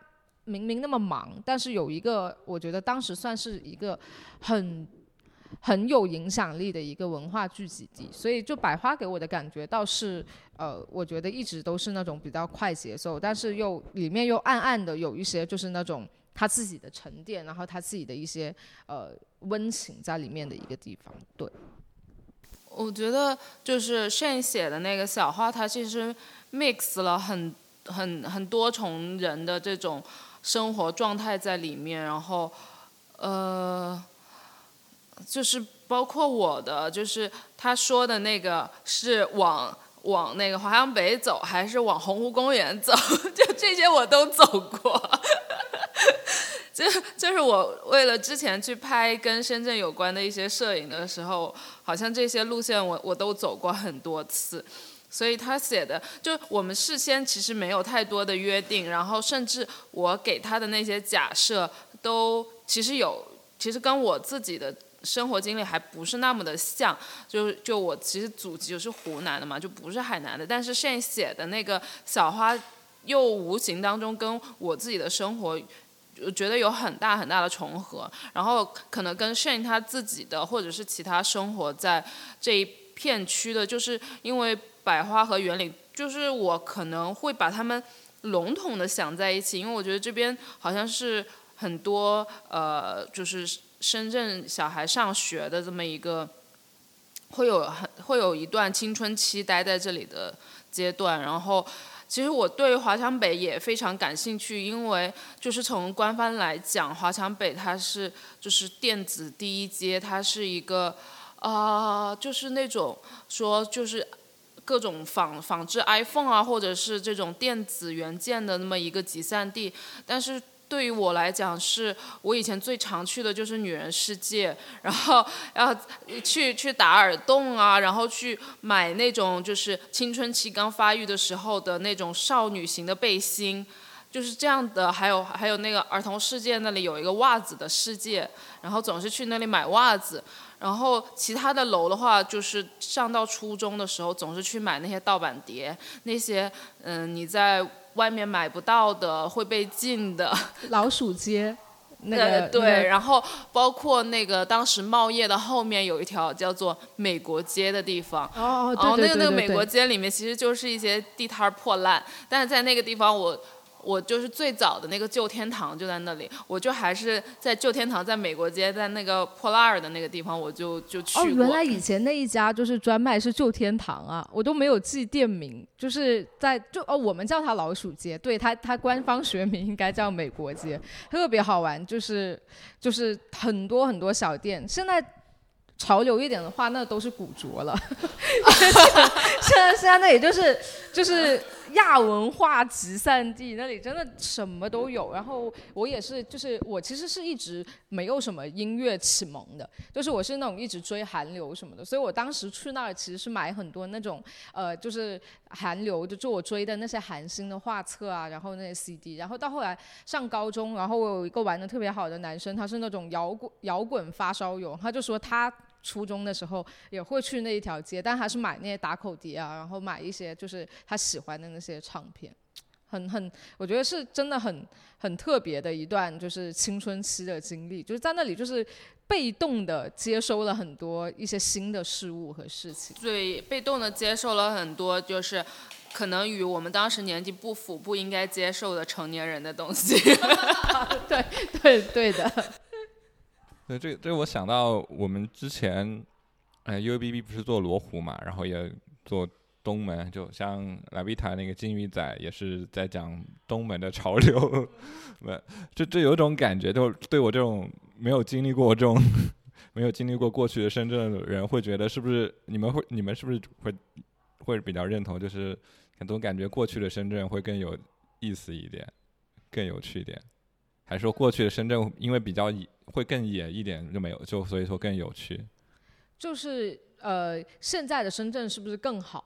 明明那么忙，但是有一个我觉得当时算是一个很。很有影响力的一个文化聚集地，所以就百花给我的感觉倒是，呃，我觉得一直都是那种比较快节奏，但是又里面又暗暗的有一些就是那种他自己的沉淀，然后他自己的一些呃温情在里面的一个地方。对，我觉得就是炫写的那个小花，它其实 mix 了很很很多重人的这种生活状态在里面，然后呃。就是包括我的，就是他说的那个是往往那个华强北走，还是往洪湖公园走？就这些我都走过。就就是我为了之前去拍跟深圳有关的一些摄影的时候，好像这些路线我我都走过很多次。所以他写的就我们事先其实没有太多的约定，然后甚至我给他的那些假设都其实有，其实跟我自己的。生活经历还不是那么的像，就是就我其实祖籍是湖南的嘛，就不是海南的。但是现写的那个小花，又无形当中跟我自己的生活，我觉得有很大很大的重合。然后可能跟炫他自己的，或者是其他生活在这一片区的，就是因为百花和园林，就是我可能会把他们笼统的想在一起，因为我觉得这边好像是很多呃，就是深圳小孩上学的这么一个，会有很会有一段青春期待在这里的阶段，然后。其实我对华强北也非常感兴趣，因为就是从官方来讲，华强北它是就是电子第一街，它是一个，啊，就是那种说就是各种仿仿制 iPhone 啊，或者是这种电子元件的那么一个集散地，但是。对于我来讲，是我以前最常去的就是女人世界，然后要去去打耳洞啊，然后去买那种就是青春期刚发育的时候的那种少女型的背心，就是这样的。还有还有那个儿童世界那里有一个袜子的世界，然后总是去那里买袜子。然后其他的楼的话，就是上到初中的时候，总是去买那些盗版碟，那些嗯你在。外面买不到的会被禁的，老鼠街，那个对，然后包括那个当时茂业的后面有一条叫做美国街的地方，哦哦，对对对，那个那个美国街里面其实就是一些地摊破烂，但是在那个地方我。我就是最早的那个旧天堂就在那里，我就还是在旧天堂，在美国街，在那个破烂儿的那个地方，我就就去过。哦，原来以前那一家就是专卖是旧天堂啊，我都没有记店名，就是在就哦，我们叫它老鼠街，对它它官方学名应该叫美国街，特别好玩，就是就是很多很多小店，现在。潮流一点的话，那都是古着了。现在现在那也就是就是亚文化集散地，那里真的什么都有。然后我也是，就是我其实是一直没有什么音乐启蒙的，就是我是那种一直追韩流什么的。所以我当时去那儿其实是买很多那种呃，就是韩流，就就我追的那些韩星的画册啊，然后那些 CD。然后到后来上高中，然后我有一个玩的特别好的男生，他是那种摇滚摇滚发烧友，他就说他。初中的时候也会去那一条街，但还是买那些打口碟啊，然后买一些就是他喜欢的那些唱片，很很，我觉得是真的很很特别的一段就是青春期的经历，就是在那里就是被动的接收了很多一些新的事物和事情，对，被动的接受了很多就是可能与我们当时年纪不符、不应该接受的成年人的东西，对对对的。对，这这我想到我们之前，呃，U B B 不是做罗湖嘛，然后也做东门，就像莱维塔那个金鱼仔也是在讲东门的潮流，没，就就有种感觉，就对我这种没有经历过这种 没有经历过过去的深圳的人，会觉得是不是你们会你们是不是会会比较认同，就是总感觉过去的深圳会更有意思一点，更有趣一点。还是说过去的深圳因为比较，会更野一点就没有，就所以说更有趣。就是呃，现在的深圳是不是更好？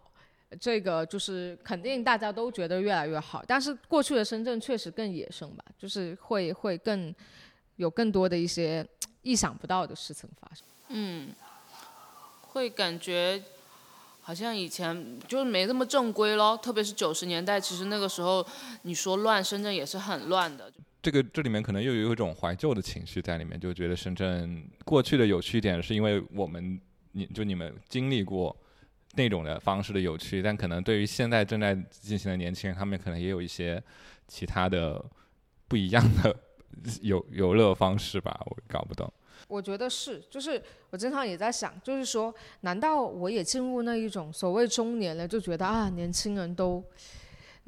这个就是肯定大家都觉得越来越好，但是过去的深圳确实更野生吧，就是会会更有更多的一些意想不到的事情发生。嗯，会感觉好像以前就是没那么正规咯，特别是九十年代，其实那个时候你说乱，深圳也是很乱的。这个这里面可能又有一种怀旧的情绪在里面，就觉得深圳过去的有趣点是因为我们你就你们经历过那种的方式的有趣，但可能对于现在正在进行的年轻人，他们可能也有一些其他的不一样的游游乐方式吧，我搞不懂。我觉得是，就是我经常也在想，就是说，难道我也进入那一种所谓中年了，就觉得啊，年轻人都。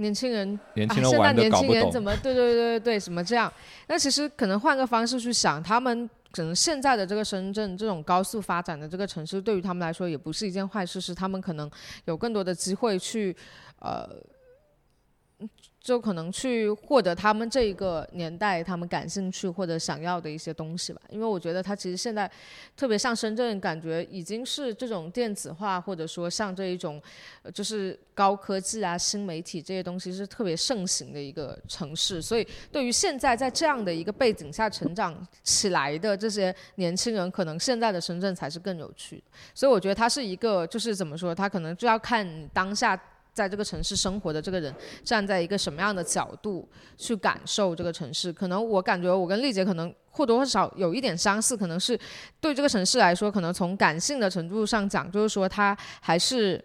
年轻人，年轻人现在年轻人怎么对对对对对什么这样？那其实可能换个方式去想，他们可能现在的这个深圳这种高速发展的这个城市，对于他们来说也不是一件坏事，是他们可能有更多的机会去，呃。就可能去获得他们这一个年代他们感兴趣或者想要的一些东西吧，因为我觉得它其实现在，特别像深圳，感觉已经是这种电子化或者说像这一种，就是高科技啊、新媒体这些东西是特别盛行的一个城市，所以对于现在在这样的一个背景下成长起来的这些年轻人，可能现在的深圳才是更有趣。所以我觉得它是一个，就是怎么说，它可能就要看当下。在这个城市生活的这个人，站在一个什么样的角度去感受这个城市？可能我感觉我跟丽姐可能或多或少有一点相似，可能是对这个城市来说，可能从感性的程度上讲，就是说它还是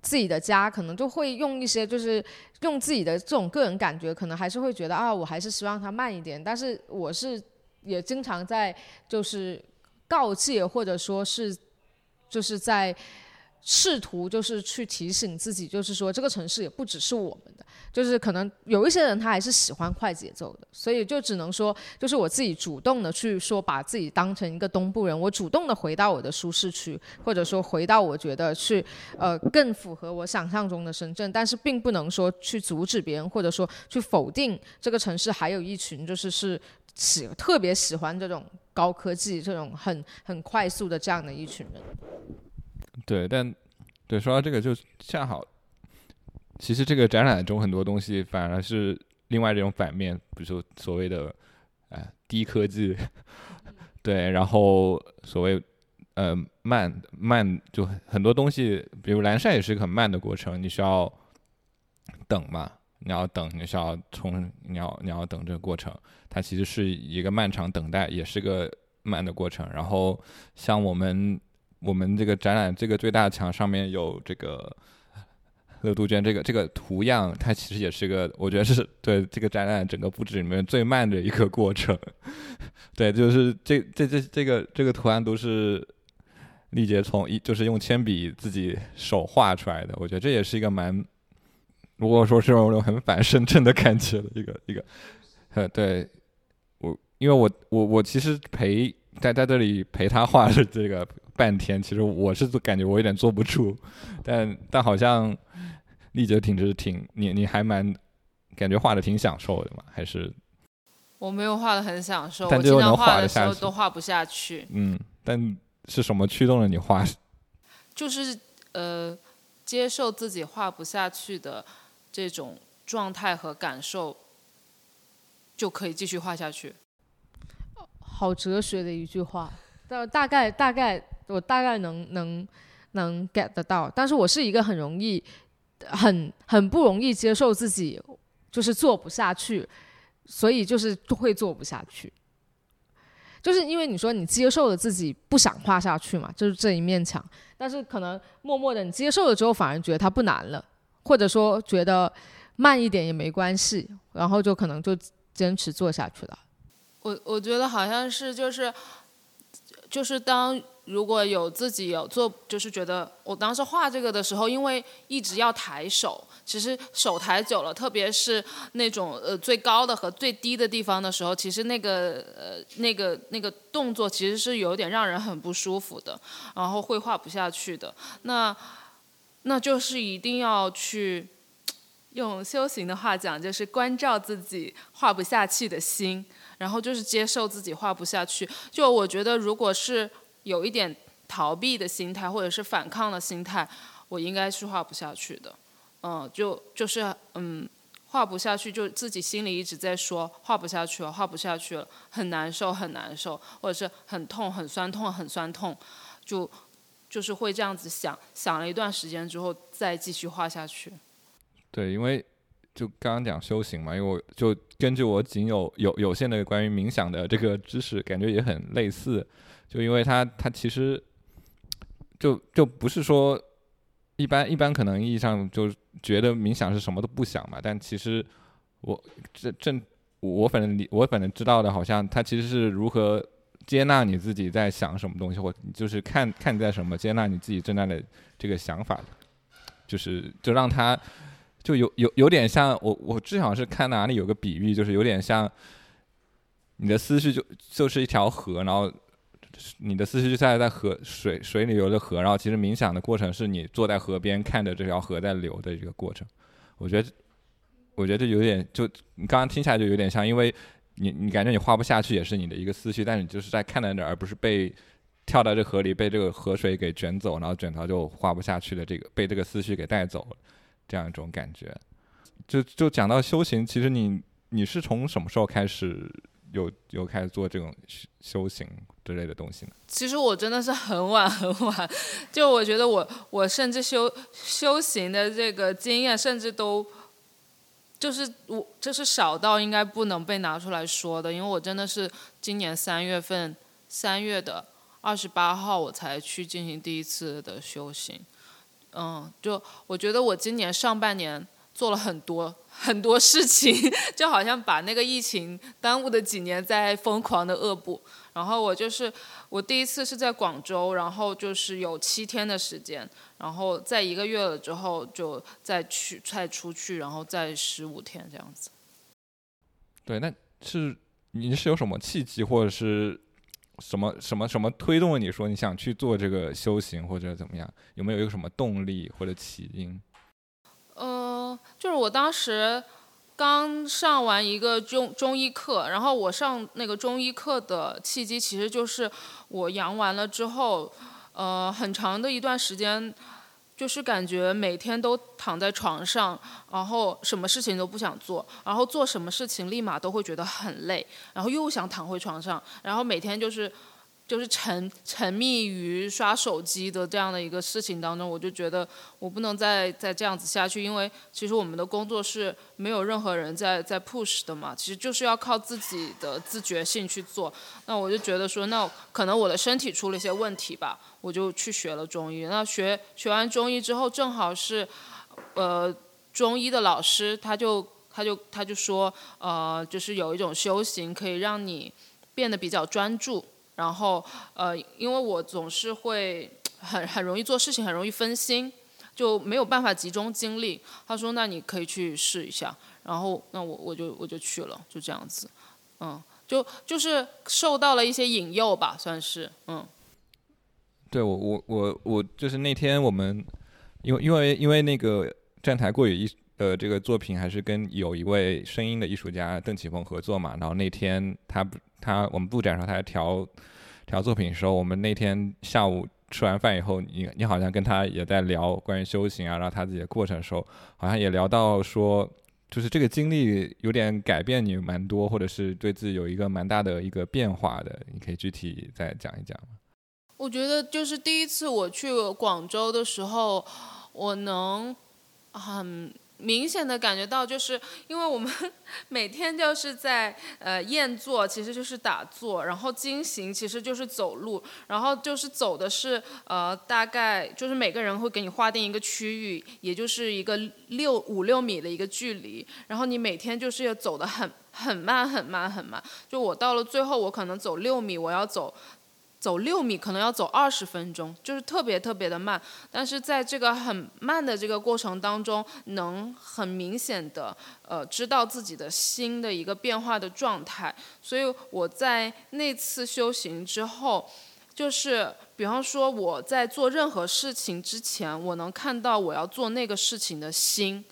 自己的家，可能就会用一些就是用自己的这种个人感觉，可能还是会觉得啊，我还是希望它慢一点。但是我是也经常在就是告诫或者说是就是在。试图就是去提醒自己，就是说这个城市也不只是我们的，就是可能有一些人他还是喜欢快节奏的，所以就只能说，就是我自己主动的去说，把自己当成一个东部人，我主动的回到我的舒适区，或者说回到我觉得去呃更符合我想象中的深圳，但是并不能说去阻止别人，或者说去否定这个城市还有一群就是是喜特别喜欢这种高科技、这种很很快速的这样的一群人。对，但对说到这个，就恰好，其实这个展览中很多东西反而是另外这种反面，比如说所谓的呃低科技，对，然后所谓呃慢慢，就很多东西，比如蓝晒也是个很慢的过程，你需要等嘛，你要等，你需要从，你要你要等这个过程，它其实是一个漫长等待，也是个慢的过程。然后像我们。我们这个展览，这个最大墙上面有这个 乐杜鹃这个这个图样，它其实也是个，我觉得是对这个展览整个布置里面最慢的一个过程。对，就是这这这这个这个图案都是丽杰从一就是用铅笔自己手画出来的，我觉得这也是一个蛮，如果说是那种很反深圳的感觉的一个一个，呃，对我，因为我我我其实陪在在这里陪他画了这个。半天，其实我是感觉我有点坐不住，但但好像丽姐挺是挺你你还蛮感觉画的挺享受的嘛，还是我没有画的很享受，但经常画的时候都画不下去。嗯，但是什么驱动了你画？就是呃，接受自己画不下去的这种状态和感受，就可以继续画下去。好哲学的一句话，大大概大概。我大概能能能 get 得到，但是我是一个很容易很很不容易接受自己就是做不下去，所以就是会做不下去，就是因为你说你接受了自己不想画下去嘛，就是这一面墙，但是可能默默的你接受了之后，反而觉得它不难了，或者说觉得慢一点也没关系，然后就可能就坚持做下去了。我我觉得好像是就是就是当。如果有自己有做，就是觉得我当时画这个的时候，因为一直要抬手，其实手抬久了，特别是那种呃最高的和最低的地方的时候，其实那个呃那个那个动作其实是有点让人很不舒服的，然后会画不下去的。那那就是一定要去用修行的话讲，就是关照自己画不下去的心，然后就是接受自己画不下去。就我觉得，如果是有一点逃避的心态，或者是反抗的心态，我应该是画不下去的。嗯，就就是嗯，画不下去，就自己心里一直在说画不下去了，画不下去了，很难受，很难受，或者是很痛，很酸痛，很酸痛，就就是会这样子想，想了一段时间之后再继续画下去。对，因为就刚刚讲修行嘛，因为我就根据我仅有有有限的关于冥想的这个知识，感觉也很类似。就因为他，他其实就就不是说一般一般可能意义上就觉得冥想是什么都不想嘛，但其实我这正我反正我反正知道的，好像他其实是如何接纳你自己在想什么东西，或就是看看在什么，接纳你自己正在的这个想法，就是就让他就有有有点像我我至少是看哪里有个比喻，就是有点像你的思绪就就是一条河，然后。你的思绪就在在河水水里流的河，然后其实冥想的过程是你坐在河边看着这条河在流的这个过程。我觉得，我觉得这有点就你刚刚听起来就有点像，因为你你感觉你画不下去也是你的一个思绪，但是你就是在看在那儿，而不是被跳到这河里被这个河水给卷走，然后卷到就画不下去的这个被这个思绪给带走了这样一种感觉。就就讲到修行，其实你你是从什么时候开始？有有开始做这种修修行之类的东西呢？其实我真的是很晚很晚，就我觉得我我甚至修修行的这个经验，甚至都就是我就是少到应该不能被拿出来说的，因为我真的是今年三月份三月的二十八号我才去进行第一次的修行，嗯，就我觉得我今年上半年做了很多 很多事情，就好像把那个疫情耽误的几年在疯狂的恶补。然后我就是我第一次是在广州，然后就是有七天的时间，然后在一个月了之后就再去再出去，然后再十五天这样子。对，那是您是有什么契机或者是？什么什么什么推动你说你想去做这个修行或者怎么样？有没有一个什么动力或者起因？嗯，就是我当时刚上完一个中中医课，然后我上那个中医课的契机其实就是我阳完了之后，呃，很长的一段时间。就是感觉每天都躺在床上，然后什么事情都不想做，然后做什么事情立马都会觉得很累，然后又想躺回床上，然后每天就是。就是沉沉迷于刷手机的这样的一个事情当中，我就觉得我不能再再这样子下去，因为其实我们的工作是没有任何人在在 push 的嘛，其实就是要靠自己的自觉性去做。那我就觉得说，那可能我的身体出了一些问题吧，我就去学了中医。那学学完中医之后，正好是，呃，中医的老师他就他就他就说，呃，就是有一种修行可以让你变得比较专注。然后，呃，因为我总是会很很容易做事情，很容易分心，就没有办法集中精力。他说：“那你可以去试一下。”然后，那我我就我就去了，就这样子，嗯，就就是受到了一些引诱吧，算是，嗯。对我我我我就是那天我们，因为因为因为那个站台过于一的这个作品还是跟有一位声音的艺术家邓启峰合作嘛，然后那天他。他我们布展时候，他在调调作品的时候，我们那天下午吃完饭以后，你你好像跟他也在聊关于修行啊，然后他自己的过程的时候，好像也聊到说，就是这个经历有点改变你蛮多，或者是对自己有一个蛮大的一个变化的，你可以具体再讲一讲吗？我觉得就是第一次我去广州的时候，我能很。明显的感觉到，就是因为我们 每天就是在呃宴坐，其实就是打坐，然后经行其实就是走路，然后就是走的是呃大概就是每个人会给你划定一个区域，也就是一个六五六米的一个距离，然后你每天就是要走的很很慢很慢很慢，就我到了最后我可能走六米，我要走。走六米可能要走二十分钟，就是特别特别的慢。但是在这个很慢的这个过程当中，能很明显的呃知道自己的心的一个变化的状态。所以我在那次修行之后，就是比方说我在做任何事情之前，我能看到我要做那个事情的心。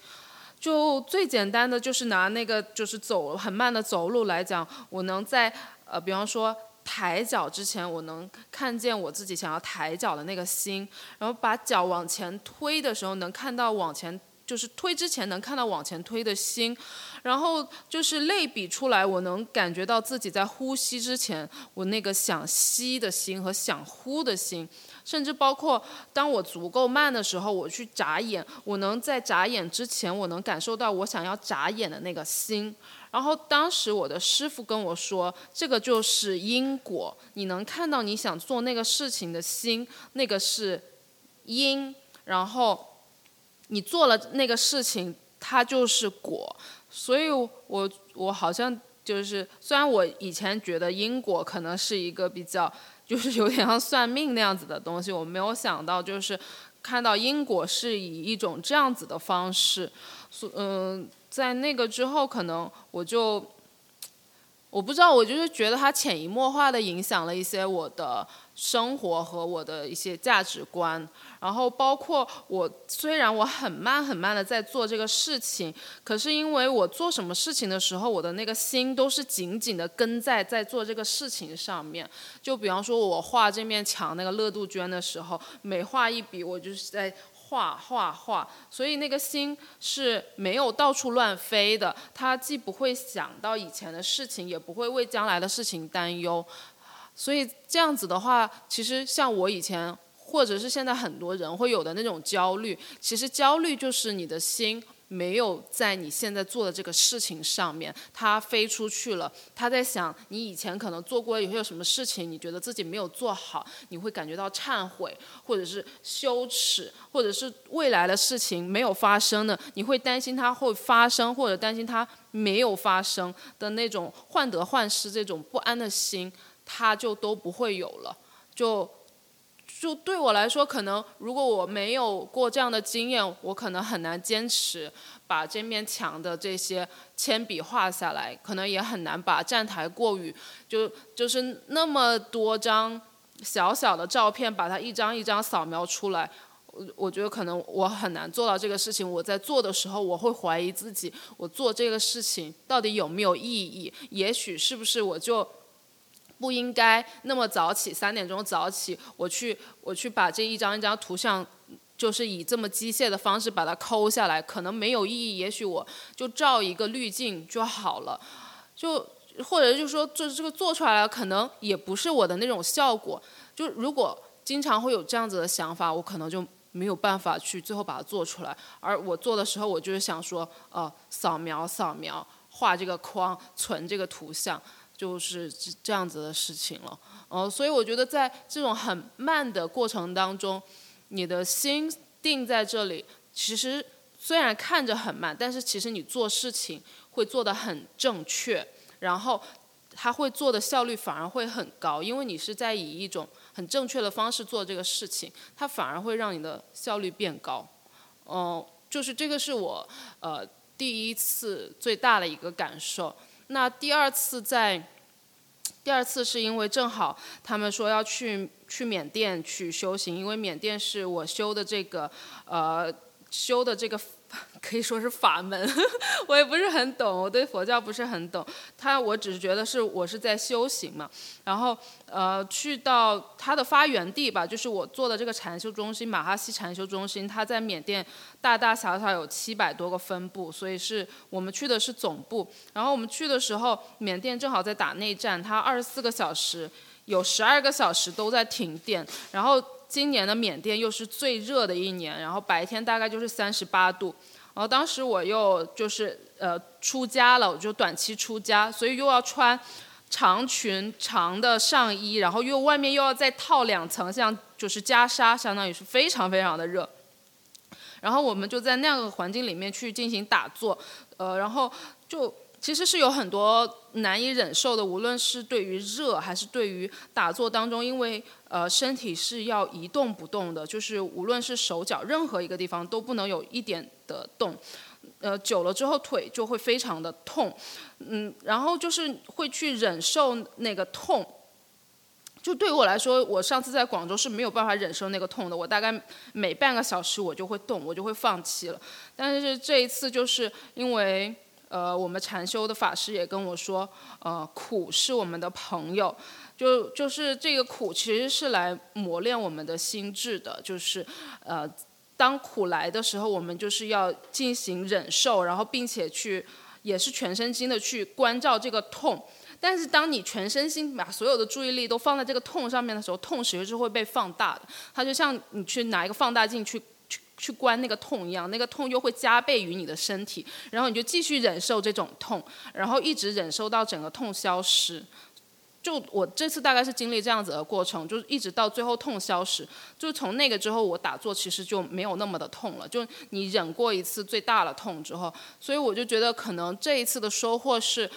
就最简单的就是拿那个就是走很慢的走路来讲，我能在呃比方说。抬脚之前，我能看见我自己想要抬脚的那个心，然后把脚往前推的时候，能看到往前就是推之前能看到往前推的心，然后就是类比出来，我能感觉到自己在呼吸之前，我那个想吸的心和想呼的心，甚至包括当我足够慢的时候，我去眨眼，我能在眨眼之前，我能感受到我想要眨眼的那个心。然后当时我的师傅跟我说，这个就是因果，你能看到你想做那个事情的心，那个是因，然后你做了那个事情，它就是果。所以我我好像就是，虽然我以前觉得因果可能是一个比较，就是有点像算命那样子的东西，我没有想到就是看到因果是以一种这样子的方式，所嗯。在那个之后，可能我就我不知道，我就是觉得它潜移默化的影响了一些我的生活和我的一些价值观。然后包括我，虽然我很慢很慢的在做这个事情，可是因为我做什么事情的时候，我的那个心都是紧紧的跟在在做这个事情上面。就比方说，我画这面墙那个乐杜鹃的时候，每画一笔，我就是在。画画画，所以那个心是没有到处乱飞的。他既不会想到以前的事情，也不会为将来的事情担忧。所以这样子的话，其实像我以前，或者是现在很多人会有的那种焦虑，其实焦虑就是你的心没有在你现在做的这个事情上面，他飞出去了。他在想你以前可能做过有些什么事情，你觉得自己没有做好，你会感觉到忏悔，或者是羞耻，或者是未来的事情没有发生的，你会担心它会发生，或者担心它没有发生的那种患得患失、这种不安的心，他就都不会有了。就就对我来说，可能如果我没有过这样的经验，我可能很难坚持把这面墙的这些铅笔画下来，可能也很难把站台过于，就就是那么多张小小的照片，把它一张一张扫描出来。我我觉得可能我很难做到这个事情。我在做的时候，我会怀疑自己，我做这个事情到底有没有意义？也许是不是我就。不应该那么早起，三点钟早起，我去我去把这一张一张图像，就是以这么机械的方式把它抠下来，可能没有意义。也许我就照一个滤镜就好了，就或者就是说，这这个做出来了，可能也不是我的那种效果。就如果经常会有这样子的想法，我可能就没有办法去最后把它做出来。而我做的时候，我就是想说，呃，扫描扫描，画这个框，存这个图像。就是这样子的事情了，呃，所以我觉得在这种很慢的过程当中，你的心定在这里，其实虽然看着很慢，但是其实你做事情会做得很正确，然后他会做的效率反而会很高，因为你是在以一种很正确的方式做这个事情，它反而会让你的效率变高，嗯，就是这个是我呃第一次最大的一个感受。那第二次在，第二次是因为正好他们说要去去缅甸去修行，因为缅甸是我修的这个呃修的这个。可以说是法门，我也不是很懂，我对佛教不是很懂。他我只是觉得是我是在修行嘛。然后呃，去到他的发源地吧，就是我做的这个禅修中心——马哈西禅修中心，它在缅甸大大小小有七百多个分部，所以是我们去的是总部。然后我们去的时候，缅甸正好在打内战，它二十四个小时有十二个小时都在停电，然后。今年的缅甸又是最热的一年，然后白天大概就是三十八度，然后当时我又就是呃出家了，我就短期出家，所以又要穿长裙长的上衣，然后又外面又要再套两层像就是袈裟，相当于是非常非常的热，然后我们就在那样的环境里面去进行打坐，呃，然后就。其实是有很多难以忍受的，无论是对于热还是对于打坐当中，因为呃身体是要一动不动的，就是无论是手脚任何一个地方都不能有一点的动，呃久了之后腿就会非常的痛，嗯，然后就是会去忍受那个痛，就对我来说，我上次在广州是没有办法忍受那个痛的，我大概每半个小时我就会动，我就会放弃了，但是这一次就是因为。呃，我们禅修的法师也跟我说，呃，苦是我们的朋友，就就是这个苦其实是来磨练我们的心智的，就是呃，当苦来的时候，我们就是要进行忍受，然后并且去也是全身心的去关照这个痛，但是当你全身心把所有的注意力都放在这个痛上面的时候，痛其实是会被放大的，它就像你去拿一个放大镜去。去去关那个痛一样，那个痛又会加倍于你的身体，然后你就继续忍受这种痛，然后一直忍受到整个痛消失。就我这次大概是经历这样子的过程，就是一直到最后痛消失。就从那个之后，我打坐其实就没有那么的痛了。就你忍过一次最大的痛之后，所以我就觉得可能这一次的收获是。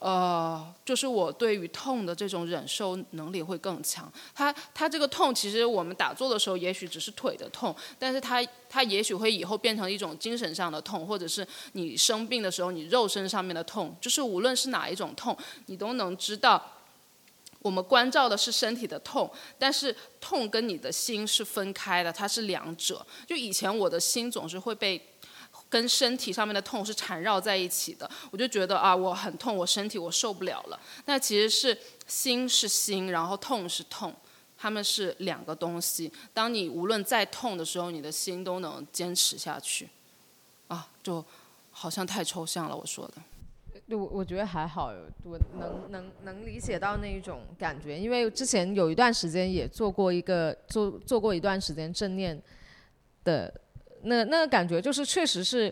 呃，就是我对于痛的这种忍受能力会更强。他他这个痛，其实我们打坐的时候也许只是腿的痛，但是他他也许会以后变成一种精神上的痛，或者是你生病的时候你肉身上面的痛。就是无论是哪一种痛，你都能知道，我们关照的是身体的痛，但是痛跟你的心是分开的，它是两者。就以前我的心总是会被。跟身体上面的痛是缠绕在一起的，我就觉得啊，我很痛，我身体我受不了了。那其实是心是心，然后痛是痛，他们是两个东西。当你无论再痛的时候，你的心都能坚持下去。啊，就好像太抽象了，我说的。我我觉得还好，我能能能理解到那一种感觉，因为之前有一段时间也做过一个做做过一段时间正念的。那那个感觉就是，确实是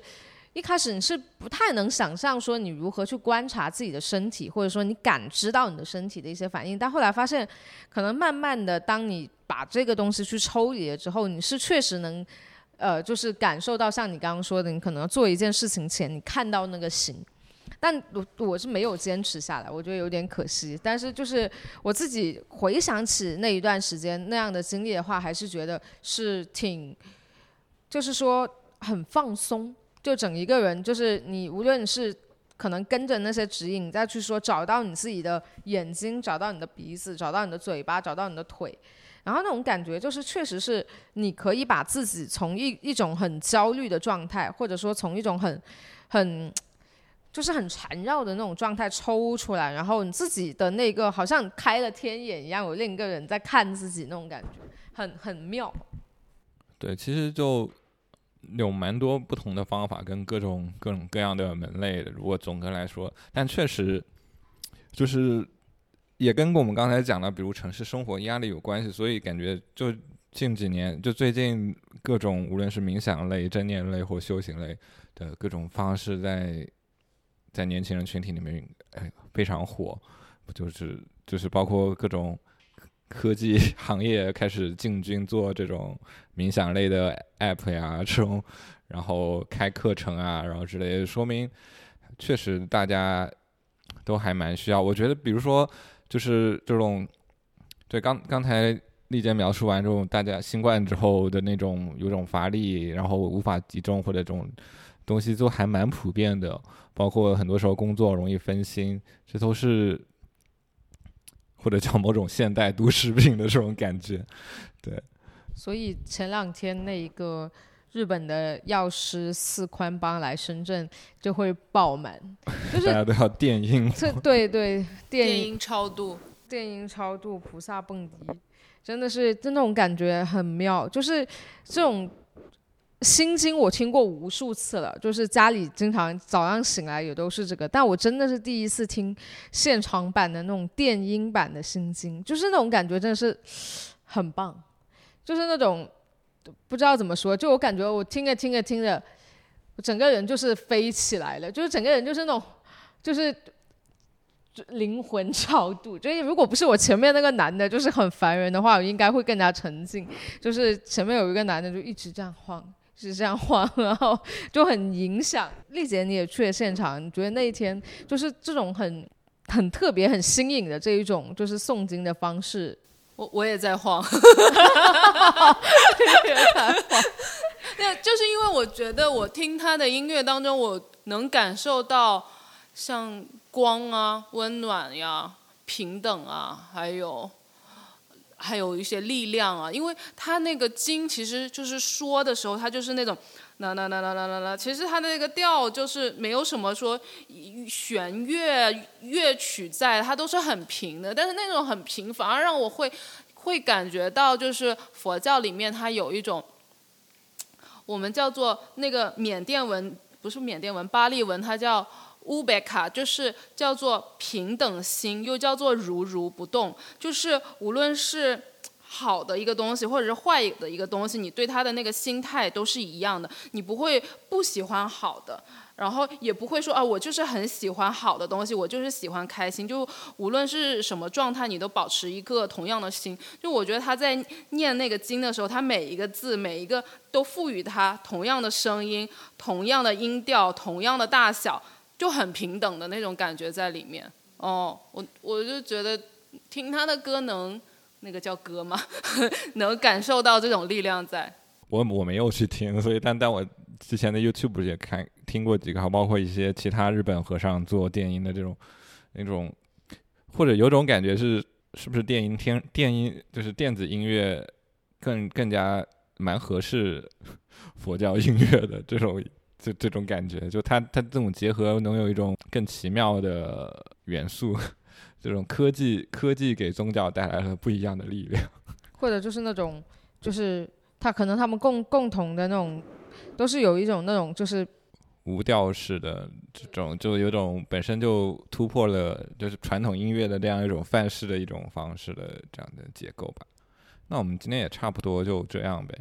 一开始你是不太能想象说你如何去观察自己的身体，或者说你感知到你的身体的一些反应，但后来发现，可能慢慢的，当你把这个东西去抽离了之后，你是确实能，呃，就是感受到像你刚刚说的，你可能做一件事情前，你看到那个形，但我我是没有坚持下来，我觉得有点可惜。但是就是我自己回想起那一段时间那样的经历的话，还是觉得是挺，就是说很放松。就整一个人，就是你，无论是可能跟着那些指引，再去说找到你自己的眼睛，找到你的鼻子，找到你的嘴巴，找到你的腿，然后那种感觉就是，确实是你可以把自己从一一种很焦虑的状态，或者说从一种很很就是很缠绕的那种状态抽出来，然后你自己的那个好像开了天眼一样，有另一个人在看自己那种感觉，很很妙。对，其实就。有蛮多不同的方法跟各种各种各样的门类的。如果总的来说，但确实就是也跟我们刚才讲的，比如城市生活压力有关系。所以感觉就近几年，就最近各种无论是冥想类、正念类或修行类的各种方式，在在年轻人群体里面哎非常火。不就是就是包括各种。科技行业开始进军做这种冥想类的 app 呀，这种，然后开课程啊，然后之类的，说明确实大家都还蛮需要。我觉得，比如说，就是这种，对刚刚才丽姐描述完这种大家新冠之后的那种有种乏力，然后无法集中或者这种东西，都还蛮普遍的。包括很多时候工作容易分心，这都是。或者叫某种现代都市病的这种感觉，对。所以前两天那一个日本的药师四宽帮来深圳就会爆满，就是 大家都要电音。这对对，电音超度，电音超度，菩萨蹦迪，真的是就那种感觉很妙，就是这种。心经我听过无数次了，就是家里经常早上醒来也都是这个，但我真的是第一次听现场版的那种电音版的心经，就是那种感觉真的是很棒，就是那种不知道怎么说，就我感觉我听着听着听着，我整个人就是飞起来了，就是整个人就是那种就是灵魂超度，就是如果不是我前面那个男的，就是很烦人的话，我应该会更加沉静，就是前面有一个男的就一直这样晃。是这样晃，然后就很影响。丽姐，你也去了现场，你觉得那一天就是这种很很特别、很新颖的这一种就是诵经的方式？我我也在晃，那就是因为我觉得我听他的音乐当中，我能感受到像光啊、温暖呀、平等啊，还有。还有一些力量啊，因为他那个经其实就是说的时候，他就是那种啦啦啦啦啦啦啦，其实他的那个调就是没有什么说弦乐乐曲在，它都是很平的。但是那种很平，反而让我会会感觉到，就是佛教里面它有一种 我们叫做那个缅甸文，不是缅甸文，巴利文，它叫。乌贝卡就是叫做平等心，又叫做如如不动，就是无论是好的一个东西，或者是坏的一个东西，你对他的那个心态都是一样的，你不会不喜欢好的，然后也不会说啊，我就是很喜欢好的东西，我就是喜欢开心，就无论是什么状态，你都保持一个同样的心。就我觉得他在念那个经的时候，他每一个字，每一个都赋予他同样的声音、同样的音调、同样的大小。就很平等的那种感觉在里面哦，我我就觉得听他的歌能那个叫歌吗？能感受到这种力量在。我我没有去听，所以但但我之前的 YouTube 也看听过几个，包括一些其他日本和尚做电音的这种那种，或者有种感觉是是不是电音天电音就是电子音乐更更加蛮合适佛教音乐的这种。这这种感觉，就它它这种结合，能有一种更奇妙的元素，这种科技科技给宗教带来了不一样的力量，或者就是那种，就是他可能他们共共同的那种，都是有一种那种就是无调式的这种，就有种本身就突破了就是传统音乐的这样一种范式的一种方式的这样的结构吧。那我们今天也差不多就这样呗。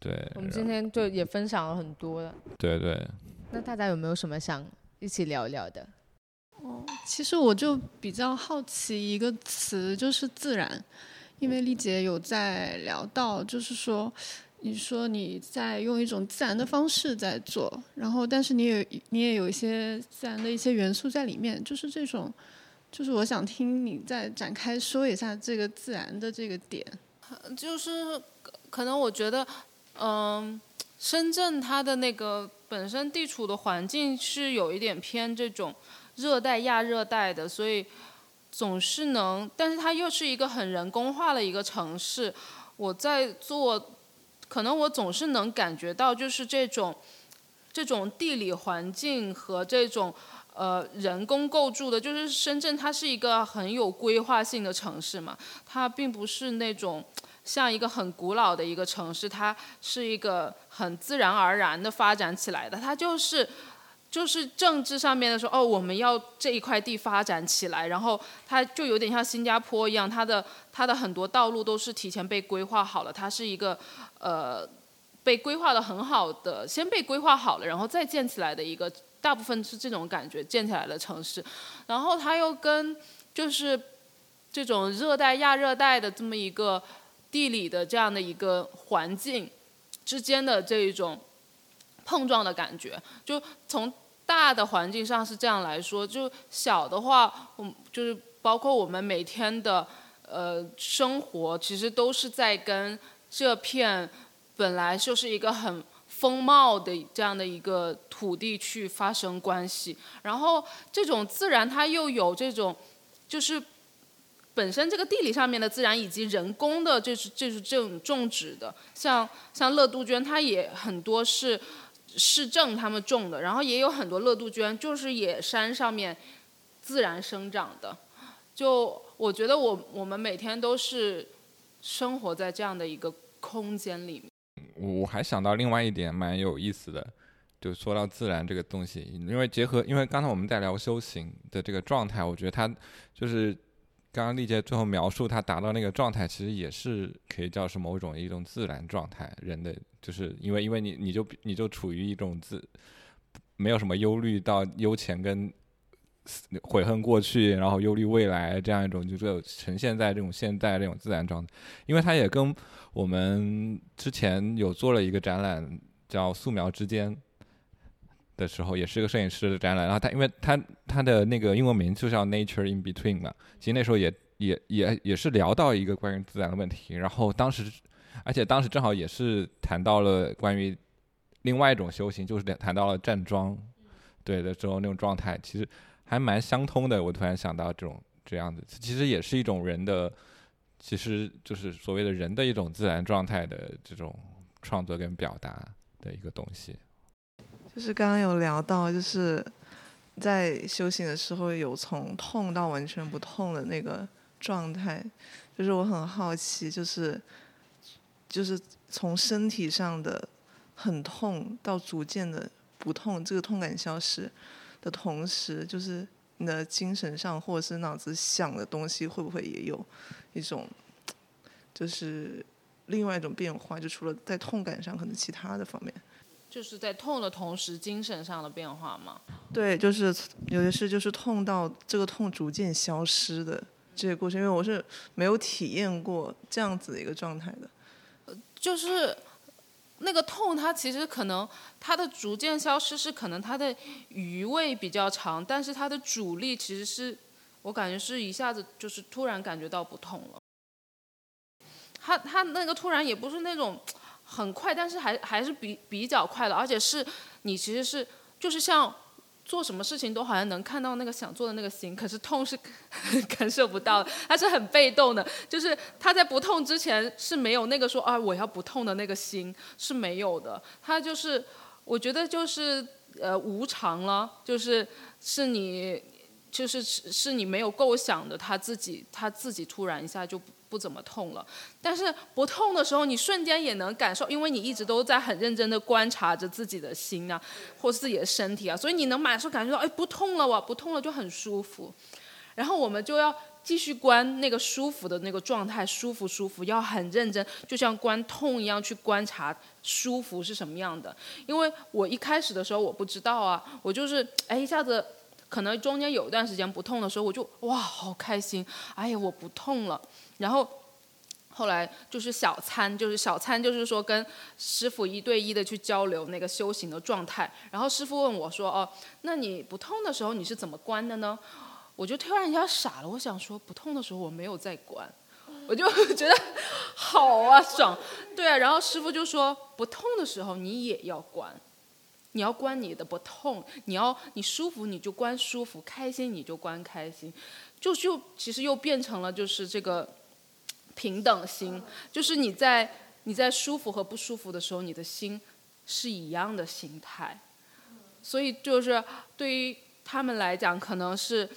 对，我们今天就也分享了很多了。对对，那大家有没有什么想一起聊一聊的？哦，其实我就比较好奇一个词，就是自然，因为丽姐有在聊到，就是说，你说你在用一种自然的方式在做，然后但是你也你也有一些自然的一些元素在里面，就是这种，就是我想听你再展开说一下这个自然的这个点。就是可能我觉得，嗯，深圳它的那个本身地处的环境是有一点偏这种。热带亚热带的，所以总是能，但是它又是一个很人工化的一个城市。我在做，可能我总是能感觉到，就是这种这种地理环境和这种呃人工构筑的，就是深圳它是一个很有规划性的城市嘛，它并不是那种像一个很古老的一个城市，它是一个很自然而然的发展起来的，它就是。就是政治上面的说，哦，我们要这一块地发展起来，然后它就有点像新加坡一样，它的它的很多道路都是提前被规划好了，它是一个呃被规划的很好的，先被规划好了，然后再建起来的一个，大部分是这种感觉建起来的城市，然后它又跟就是这种热带亚热带的这么一个地理的这样的一个环境之间的这一种。碰撞的感觉，就从大的环境上是这样来说，就小的话，我就是包括我们每天的呃生活，其实都是在跟这片本来就是一个很风貌的这样的一个土地去发生关系。然后这种自然它又有这种，就是本身这个地理上面的自然以及人工的，就是就是这种种植的，像像乐杜鹃，它也很多是。市政他们种的，然后也有很多乐杜鹃，就是野山上面自然生长的。就我觉得我我们每天都是生活在这样的一个空间里面。我还想到另外一点蛮有意思的，就说到自然这个东西，因为结合，因为刚才我们在聊修行的这个状态，我觉得它就是刚刚丽姐最后描述它达到那个状态，其实也是可以叫是某种一种自然状态，人的。就是因为，因为你你就你就处于一种自，没有什么忧虑到忧前跟悔恨过去，然后忧虑未来这样一种，就是呈现在这种现在这种自然状态。因为它也跟我们之前有做了一个展览，叫素描之间的时候，也是一个摄影师的展览。然后他，因为他他的那个英文名就叫 Nature in Between 嘛，其实那时候也也也也是聊到一个关于自然的问题。然后当时。而且当时正好也是谈到了关于另外一种修行，就是谈到了站桩，对的时候那种状态，其实还蛮相通的。我突然想到这种这样子，其实也是一种人的，其实就是所谓的人的一种自然状态的这种创作跟表达的一个东西。就是刚刚有聊到，就是在修行的时候有从痛到完全不痛的那个状态，就是我很好奇，就是。就是从身体上的很痛到逐渐的不痛，这个痛感消失的同时，就是你的精神上或者是脑子想的东西，会不会也有一种，就是另外一种变化？就除了在痛感上，可能其他的方面，就是在痛的同时，精神上的变化吗？对，就是有些事就是痛到这个痛逐渐消失的这个过程，因为我是没有体验过这样子的一个状态的。就是那个痛，它其实可能它的逐渐消失是可能它的余味比较长，但是它的主力其实是我感觉是一下子就是突然感觉到不痛了。它它那个突然也不是那种很快，但是还还是比比较快的，而且是你其实是就是像。做什么事情都好像能看到那个想做的那个心，可是痛是 感受不到的，他是很被动的，就是他在不痛之前是没有那个说啊我要不痛的那个心是没有的，他就是我觉得就是呃无常了，就是是你就是是你没有构想的，他自己他自己突然一下就。不怎么痛了，但是不痛的时候，你瞬间也能感受，因为你一直都在很认真的观察着自己的心啊，或自己的身体啊，所以你能马上感觉到，哎，不痛了哇，不痛了就很舒服。然后我们就要继续观那个舒服的那个状态，舒服舒服，要很认真，就像观痛一样去观察舒服是什么样的。因为我一开始的时候我不知道啊，我就是哎一下子可能中间有一段时间不痛的时候，我就哇好开心，哎呀我不痛了，然后。后来就是小参，就是小参，就是说跟师傅一对一的去交流那个修行的状态。然后师傅问我说：“哦，那你不痛的时候你是怎么关的呢？”我就突然一下傻了，我想说不痛的时候我没有在关，我就 觉得好啊爽，对啊。然后师傅就说不痛的时候你也要关，你要关你的不痛，你要你舒服你就关舒服，开心你就关开心，就就其实又变成了就是这个。平等心，就是你在你在舒服和不舒服的时候，你的心是一样的心态。所以就是对于他们来讲，可能是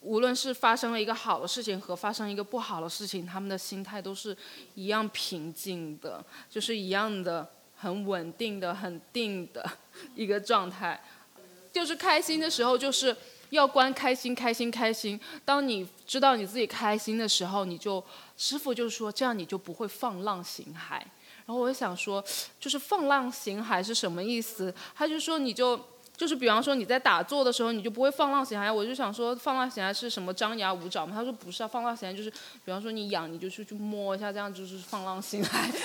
无论是发生了一个好的事情和发生一个不好的事情，他们的心态都是一样平静的，就是一样的很稳定的、很定的一个状态。就是开心的时候，就是。要关开心，开心，开心。当你知道你自己开心的时候，你就师傅就说这样你就不会放浪形骸。然后我想说，就是放浪形骸是什么意思？他就说你就就是比方说你在打坐的时候，你就不会放浪形骸。我就想说放浪形骸是什么张牙舞爪吗？他说不是啊，放浪形骸就是比方说你痒你就去去摸一下，这样就是放浪形骸。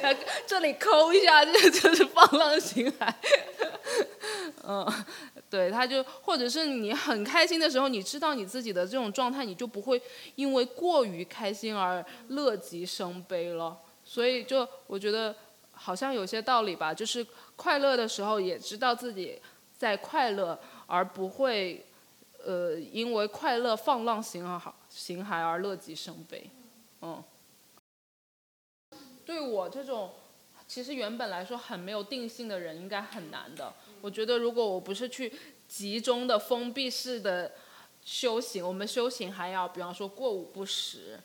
这里抠一下，这就是放浪形骸。嗯，对，他就或者是你很开心的时候，你知道你自己的这种状态，你就不会因为过于开心而乐极生悲了。所以就我觉得好像有些道理吧，就是快乐的时候也知道自己在快乐，而不会呃因为快乐放浪形骸形骸而乐极生悲。嗯，对我这种。其实原本来说很没有定性的人应该很难的。我觉得如果我不是去集中的封闭式的修行，我们修行还要比方说过午不食，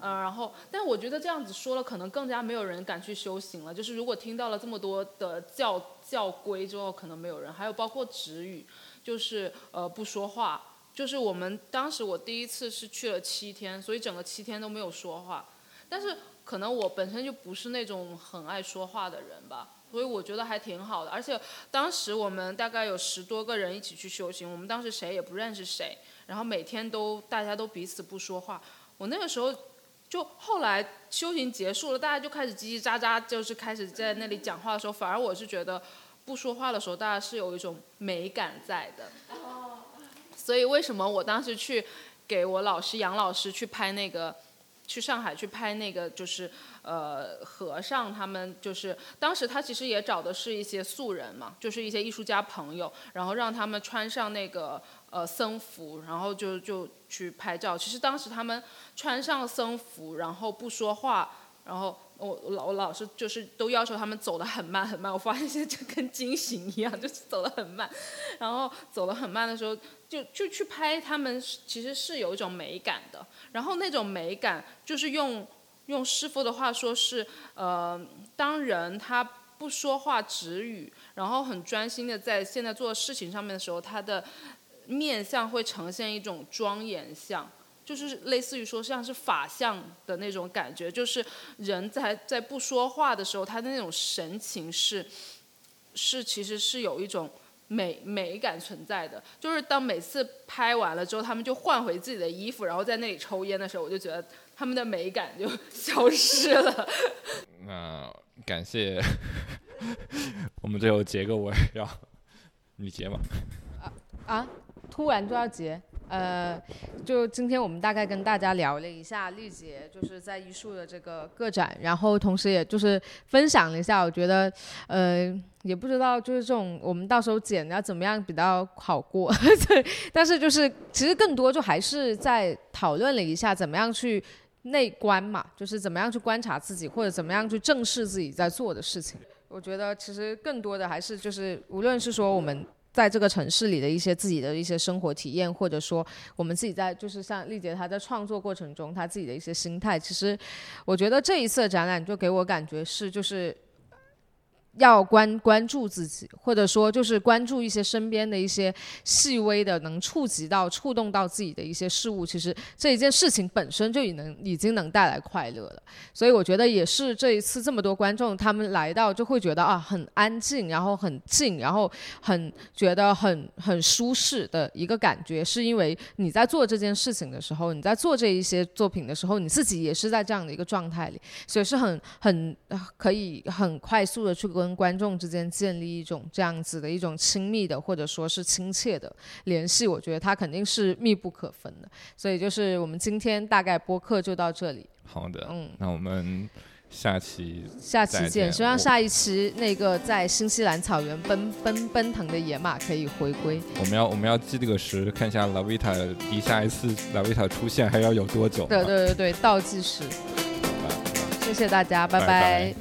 嗯，然后，但我觉得这样子说了，可能更加没有人敢去修行了。就是如果听到了这么多的教教规之后，可能没有人。还有包括止语，就是呃不说话。就是我们当时我第一次是去了七天，所以整个七天都没有说话，但是。可能我本身就不是那种很爱说话的人吧，所以我觉得还挺好的。而且当时我们大概有十多个人一起去修行，我们当时谁也不认识谁，然后每天都大家都彼此不说话。我那个时候就后来修行结束了，大家就开始叽叽喳喳，就是开始在那里讲话的时候，反而我是觉得不说话的时候，大家是有一种美感在的。所以为什么我当时去给我老师杨老师去拍那个？去上海去拍那个，就是呃和尚他们，就是当时他其实也找的是一些素人嘛，就是一些艺术家朋友，然后让他们穿上那个呃僧服，然后就就去拍照。其实当时他们穿上僧服，然后不说话，然后我老我老是就是都要求他们走得很慢很慢。我发现现在就跟惊醒一样，就是走得很慢，然后走得很慢的时候。就就去拍他们，其实是有一种美感的。然后那种美感，就是用用师傅的话说是，呃，当人他不说话止语，然后很专心的在现在做事情上面的时候，他的面相会呈现一种庄严相，就是类似于说像是法相的那种感觉。就是人在在不说话的时候，他的那种神情是是其实是有一种。美美感存在的，就是当每次拍完了之后，他们就换回自己的衣服，然后在那里抽烟的时候，我就觉得他们的美感就 消失了。那感谢，我们最后结个尾，要你结吗？啊啊！突然就要结。呃，就今天我们大概跟大家聊了一下丽姐就是在艺术的这个个展，然后同时也就是分享了一下，我觉得，呃，也不知道就是这种我们到时候剪要怎么样比较好过，对，但是就是其实更多就还是在讨论了一下怎么样去内观嘛，就是怎么样去观察自己或者怎么样去正视自己在做的事情。我觉得其实更多的还是就是无论是说我们。在这个城市里的一些自己的一些生活体验，或者说我们自己在就是像丽姐她在创作过程中她自己的一些心态，其实我觉得这一次展览就给我感觉是就是要关关注自己，或者说就是关注一些身边的一些细微的能触及到、触动到自己的一些事物。其实这一件事情本身就已能已经能带来快乐了。所以我觉得也是这一次这么多观众他们来到就会觉得啊很安静，然后很静，然后很觉得很很舒适的一个感觉，是因为你在做这件事情的时候，你在做这一些作品的时候，你自己也是在这样的一个状态里，所以是很很可以很快速的去。跟观众之间建立一种这样子的一种亲密的或者说是亲切的联系，我觉得它肯定是密不可分的。所以就是我们今天大概播客就到这里。好的，嗯，那我们下期下期见。希望下一期那个在新西兰草原奔奔奔腾的野马可以回归。我们要我们要记这个时，看一下拉维塔离下一次拉维塔出现还要有多久？对对对对，倒计时。谢谢大家，拜拜。